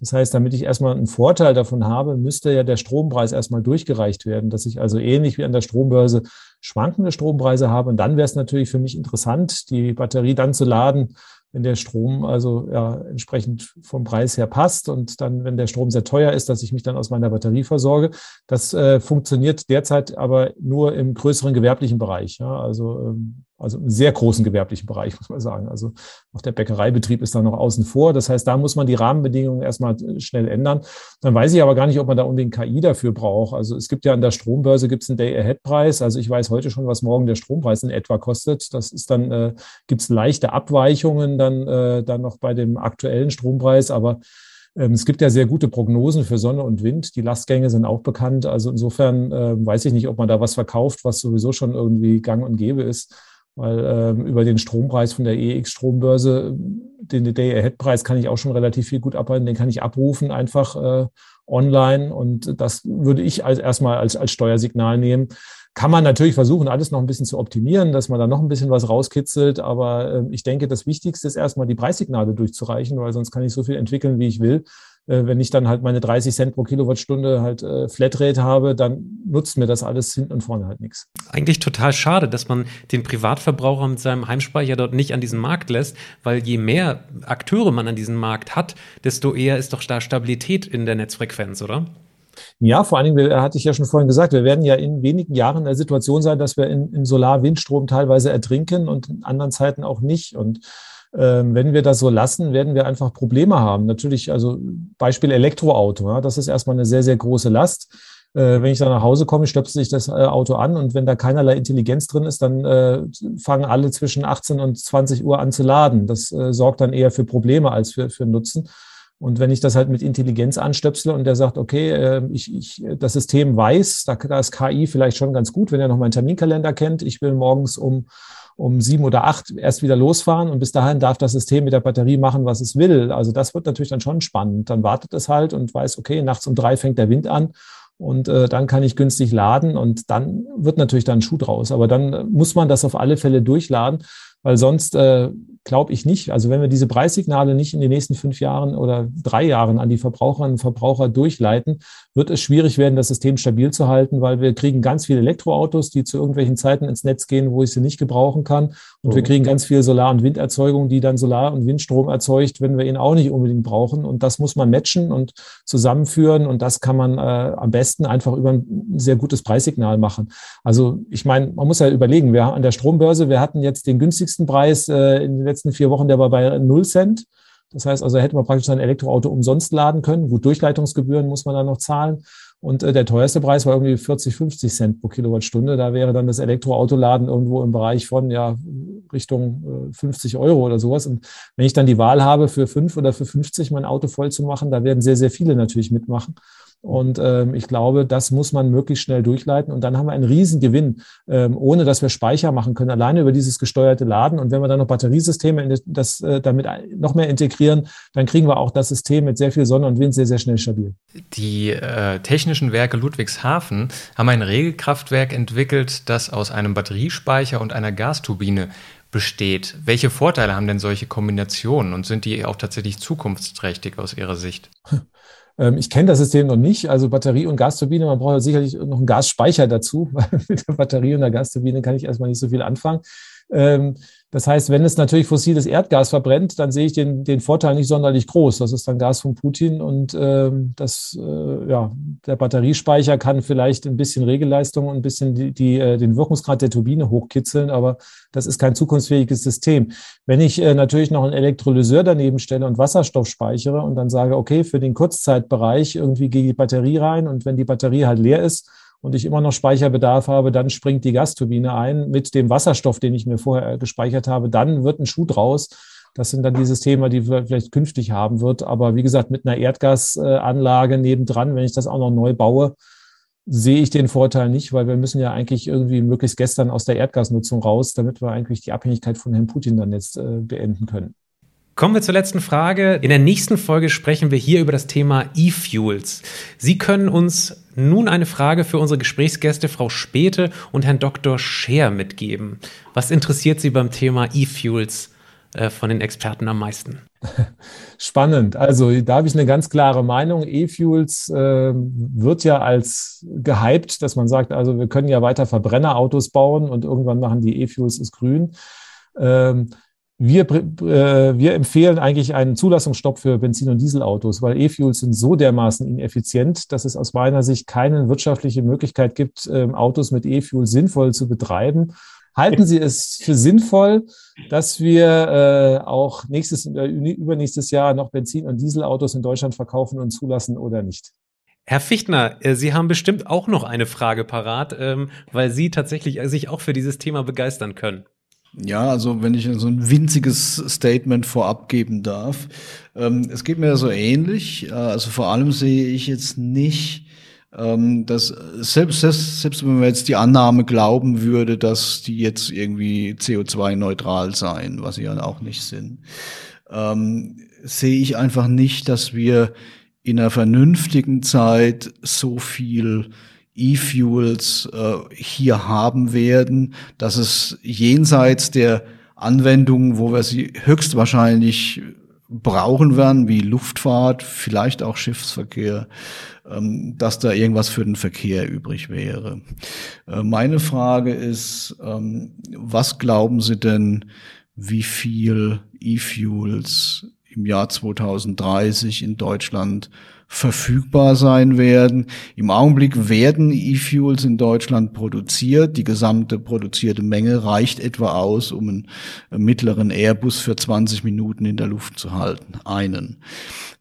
Das heißt, damit ich erstmal einen Vorteil davon habe, müsste ja der Strompreis erstmal durchgereicht werden, dass ich also ähnlich wie an der Strombörse schwankende Strompreise habe. Und dann wäre es natürlich für mich interessant, die Batterie dann zu laden, wenn der Strom also ja, entsprechend vom Preis her passt und dann, wenn der Strom sehr teuer ist, dass ich mich dann aus meiner Batterie versorge. Das äh, funktioniert derzeit aber nur im größeren gewerblichen Bereich. Ja, also ähm, also im sehr großen gewerblichen Bereich, muss man sagen. Also auch der Bäckereibetrieb ist da noch außen vor. Das heißt, da muss man die Rahmenbedingungen erstmal schnell ändern. Dann weiß ich aber gar nicht, ob man da unbedingt KI dafür braucht. Also es gibt ja an der Strombörse gibt es einen Day-Ahead-Preis. Also ich weiß heute schon, was morgen der Strompreis in etwa kostet. Das ist dann, äh, gibt es leichte Abweichungen dann, äh, dann noch bei dem aktuellen Strompreis, aber ähm, es gibt ja sehr gute Prognosen für Sonne und Wind. Die Lastgänge sind auch bekannt. Also insofern äh, weiß ich nicht, ob man da was verkauft, was sowieso schon irgendwie gang und gäbe ist weil ähm, über den Strompreis von der EX-Strombörse, den Day-Ahead-Preis kann ich auch schon relativ viel gut abhalten, den kann ich abrufen einfach äh, online. Und das würde ich als erstmal als, als Steuersignal nehmen. Kann man natürlich versuchen, alles noch ein bisschen zu optimieren, dass man da noch ein bisschen was rauskitzelt, aber äh, ich denke, das Wichtigste ist erstmal die Preissignale durchzureichen, weil sonst kann ich so viel entwickeln, wie ich will wenn ich dann halt meine 30 Cent pro Kilowattstunde halt äh, Flatrate habe, dann nutzt mir das alles hinten und vorne halt nichts. Eigentlich total schade, dass man den Privatverbraucher mit seinem Heimspeicher dort nicht an diesen Markt lässt, weil je mehr Akteure man an diesem Markt hat, desto eher ist doch da Stabilität in der Netzfrequenz, oder? Ja, vor allen Dingen, hatte ich ja schon vorhin gesagt, wir werden ja in wenigen Jahren in der Situation sein, dass wir in, in Solar-Windstrom teilweise ertrinken und in anderen Zeiten auch nicht. Und wenn wir das so lassen, werden wir einfach Probleme haben. Natürlich, also Beispiel Elektroauto, ja, das ist erstmal eine sehr, sehr große Last. Äh, wenn ich dann nach Hause komme, stöpsel ich das äh, Auto an und wenn da keinerlei Intelligenz drin ist, dann äh, fangen alle zwischen 18 und 20 Uhr an zu laden. Das äh, sorgt dann eher für Probleme als für, für Nutzen. Und wenn ich das halt mit Intelligenz anstöpsle und der sagt, okay, äh, ich, ich, das System weiß, da, da ist KI vielleicht schon ganz gut, wenn er noch meinen Terminkalender kennt, ich will morgens um um sieben oder acht erst wieder losfahren und bis dahin darf das System mit der Batterie machen, was es will. Also das wird natürlich dann schon spannend. Dann wartet es halt und weiß, okay, nachts um drei fängt der Wind an und äh, dann kann ich günstig laden und dann wird natürlich dann ein Schuh draus. Aber dann muss man das auf alle Fälle durchladen, weil sonst äh, glaube ich nicht. Also wenn wir diese Preissignale nicht in den nächsten fünf Jahren oder drei Jahren an die Verbraucherinnen und Verbraucher durchleiten, wird es schwierig werden, das System stabil zu halten, weil wir kriegen ganz viele Elektroautos, die zu irgendwelchen Zeiten ins Netz gehen, wo ich sie nicht gebrauchen kann. Und mhm. wir kriegen ganz viel Solar- und Winderzeugung, die dann Solar- und Windstrom erzeugt, wenn wir ihn auch nicht unbedingt brauchen. Und das muss man matchen und zusammenführen. Und das kann man äh, am besten einfach über ein sehr gutes Preissignal machen. Also ich meine, man muss ja überlegen, wir haben an der Strombörse, wir hatten jetzt den günstigsten Preis äh, in den letzten vier Wochen, der war bei 0 Cent. Das heißt also, hätte man praktisch sein Elektroauto umsonst laden können. Gut, Durchleitungsgebühren muss man dann noch zahlen. Und äh, der teuerste Preis war irgendwie 40, 50 Cent pro Kilowattstunde. Da wäre dann das Elektroautoladen irgendwo im Bereich von ja Richtung äh, 50 Euro oder sowas. Und wenn ich dann die Wahl habe, für fünf oder für 50 mein Auto voll zu machen, da werden sehr, sehr viele natürlich mitmachen. Und ähm, ich glaube, das muss man möglichst schnell durchleiten. Und dann haben wir einen Riesengewinn, ähm, ohne dass wir Speicher machen können, alleine über dieses gesteuerte Laden. Und wenn wir dann noch Batteriesysteme in das, äh, damit noch mehr integrieren, dann kriegen wir auch das System mit sehr viel Sonne und Wind sehr, sehr schnell stabil. Die äh, technischen Werke Ludwigshafen haben ein Regelkraftwerk entwickelt, das aus einem Batteriespeicher und einer Gasturbine besteht. Welche Vorteile haben denn solche Kombinationen und sind die auch tatsächlich zukunftsträchtig aus Ihrer Sicht? Ähm, ich kenne das System noch nicht, also Batterie und Gasturbine. Man braucht sicherlich noch einen Gasspeicher dazu, weil mit der Batterie und der Gasturbine kann ich erstmal nicht so viel anfangen. Ähm, das heißt, wenn es natürlich fossiles Erdgas verbrennt, dann sehe ich den, den Vorteil nicht sonderlich groß. Das ist dann Gas von Putin und ähm, das, äh, ja, der Batteriespeicher kann vielleicht ein bisschen Regelleistung und ein bisschen die, die, äh, den Wirkungsgrad der Turbine hochkitzeln, aber das ist kein zukunftsfähiges System. Wenn ich äh, natürlich noch einen Elektrolyseur daneben stelle und Wasserstoff speichere und dann sage, okay, für den Kurzzeitbereich irgendwie gehe die Batterie rein und wenn die Batterie halt leer ist, und ich immer noch Speicherbedarf habe, dann springt die Gasturbine ein mit dem Wasserstoff, den ich mir vorher gespeichert habe. Dann wird ein Schuh draus. Das sind dann die Systeme, die wir vielleicht künftig haben wird. Aber wie gesagt, mit einer Erdgasanlage nebendran, wenn ich das auch noch neu baue, sehe ich den Vorteil nicht, weil wir müssen ja eigentlich irgendwie möglichst gestern aus der Erdgasnutzung raus, damit wir eigentlich die Abhängigkeit von Herrn Putin dann jetzt äh, beenden können. Kommen wir zur letzten Frage. In der nächsten Folge sprechen wir hier über das Thema E-Fuels. Sie können uns nun eine Frage für unsere Gesprächsgäste Frau Späte und Herrn Dr. Scher mitgeben. Was interessiert Sie beim Thema E-Fuels äh, von den Experten am meisten? Spannend. Also da habe ich eine ganz klare Meinung. E-Fuels äh, wird ja als gehypt, dass man sagt, also wir können ja weiter Verbrennerautos bauen und irgendwann machen die E-Fuels ist grün. Ähm, wir, äh, wir empfehlen eigentlich einen Zulassungsstopp für Benzin- und Dieselautos, weil E-Fuels sind so dermaßen ineffizient, dass es aus meiner Sicht keine wirtschaftliche Möglichkeit gibt, ähm, Autos mit E-Fuel sinnvoll zu betreiben. Halten Sie es für sinnvoll, dass wir äh, auch nächstes, äh, übernächstes Jahr noch Benzin- und Dieselautos in Deutschland verkaufen und zulassen oder nicht? Herr Fichtner, äh, Sie haben bestimmt auch noch eine Frage parat, ähm, weil Sie tatsächlich sich auch für dieses Thema begeistern können. Ja, also wenn ich so ein winziges Statement vorab geben darf. Ähm, es geht mir so ähnlich. Äh, also vor allem sehe ich jetzt nicht, ähm, dass selbst, selbst, selbst wenn man jetzt die Annahme glauben würde, dass die jetzt irgendwie CO2-neutral seien, was sie ja auch nicht sind, ähm, sehe ich einfach nicht, dass wir in einer vernünftigen Zeit so viel E-Fuels äh, hier haben werden, dass es jenseits der Anwendungen, wo wir sie höchstwahrscheinlich brauchen werden, wie Luftfahrt, vielleicht auch Schiffsverkehr, ähm, dass da irgendwas für den Verkehr übrig wäre. Äh, meine Frage ist, ähm, was glauben Sie denn, wie viel E-Fuels im Jahr 2030 in Deutschland verfügbar sein werden. Im Augenblick werden E-Fuels in Deutschland produziert. Die gesamte produzierte Menge reicht etwa aus, um einen mittleren Airbus für 20 Minuten in der Luft zu halten. Einen.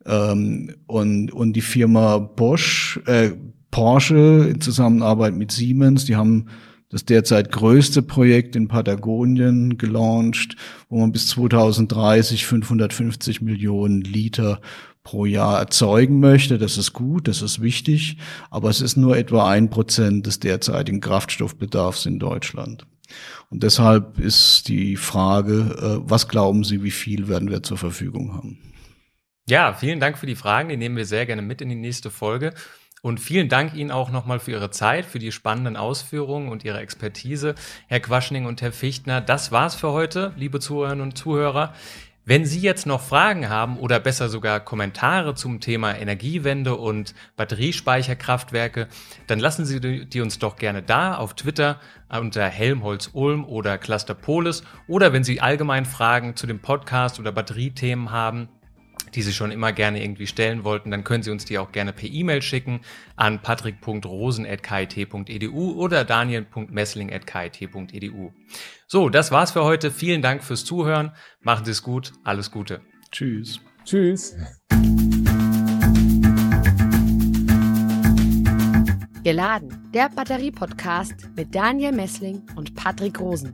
Ähm, und, und die Firma Bosch, äh, Porsche in Zusammenarbeit mit Siemens, die haben das derzeit größte Projekt in Patagonien gelauncht, wo man bis 2030 550 Millionen Liter pro Jahr erzeugen möchte. Das ist gut, das ist wichtig, aber es ist nur etwa ein Prozent des derzeitigen Kraftstoffbedarfs in Deutschland. Und deshalb ist die Frage, äh, was glauben Sie, wie viel werden wir zur Verfügung haben? Ja, vielen Dank für die Fragen. Die nehmen wir sehr gerne mit in die nächste Folge. Und vielen Dank Ihnen auch nochmal für Ihre Zeit, für die spannenden Ausführungen und Ihre Expertise, Herr Quaschning und Herr Fichtner. Das war's für heute, liebe Zuhörerinnen und Zuhörer. Wenn Sie jetzt noch Fragen haben oder besser sogar Kommentare zum Thema Energiewende und Batteriespeicherkraftwerke, dann lassen Sie die uns doch gerne da auf Twitter unter Helmholtz Ulm oder Cluster Polis. Oder wenn Sie allgemein Fragen zu dem Podcast oder Batteriethemen haben, die Sie schon immer gerne irgendwie stellen wollten, dann können Sie uns die auch gerne per E-Mail schicken an patrick.rosen.kit.edu oder daniel.messling.kit.edu. So, das war's für heute. Vielen Dank fürs Zuhören. Machen Sie es gut. Alles Gute. Tschüss. Tschüss. Geladen, der Batterie-Podcast mit Daniel Messling und Patrick Rosen.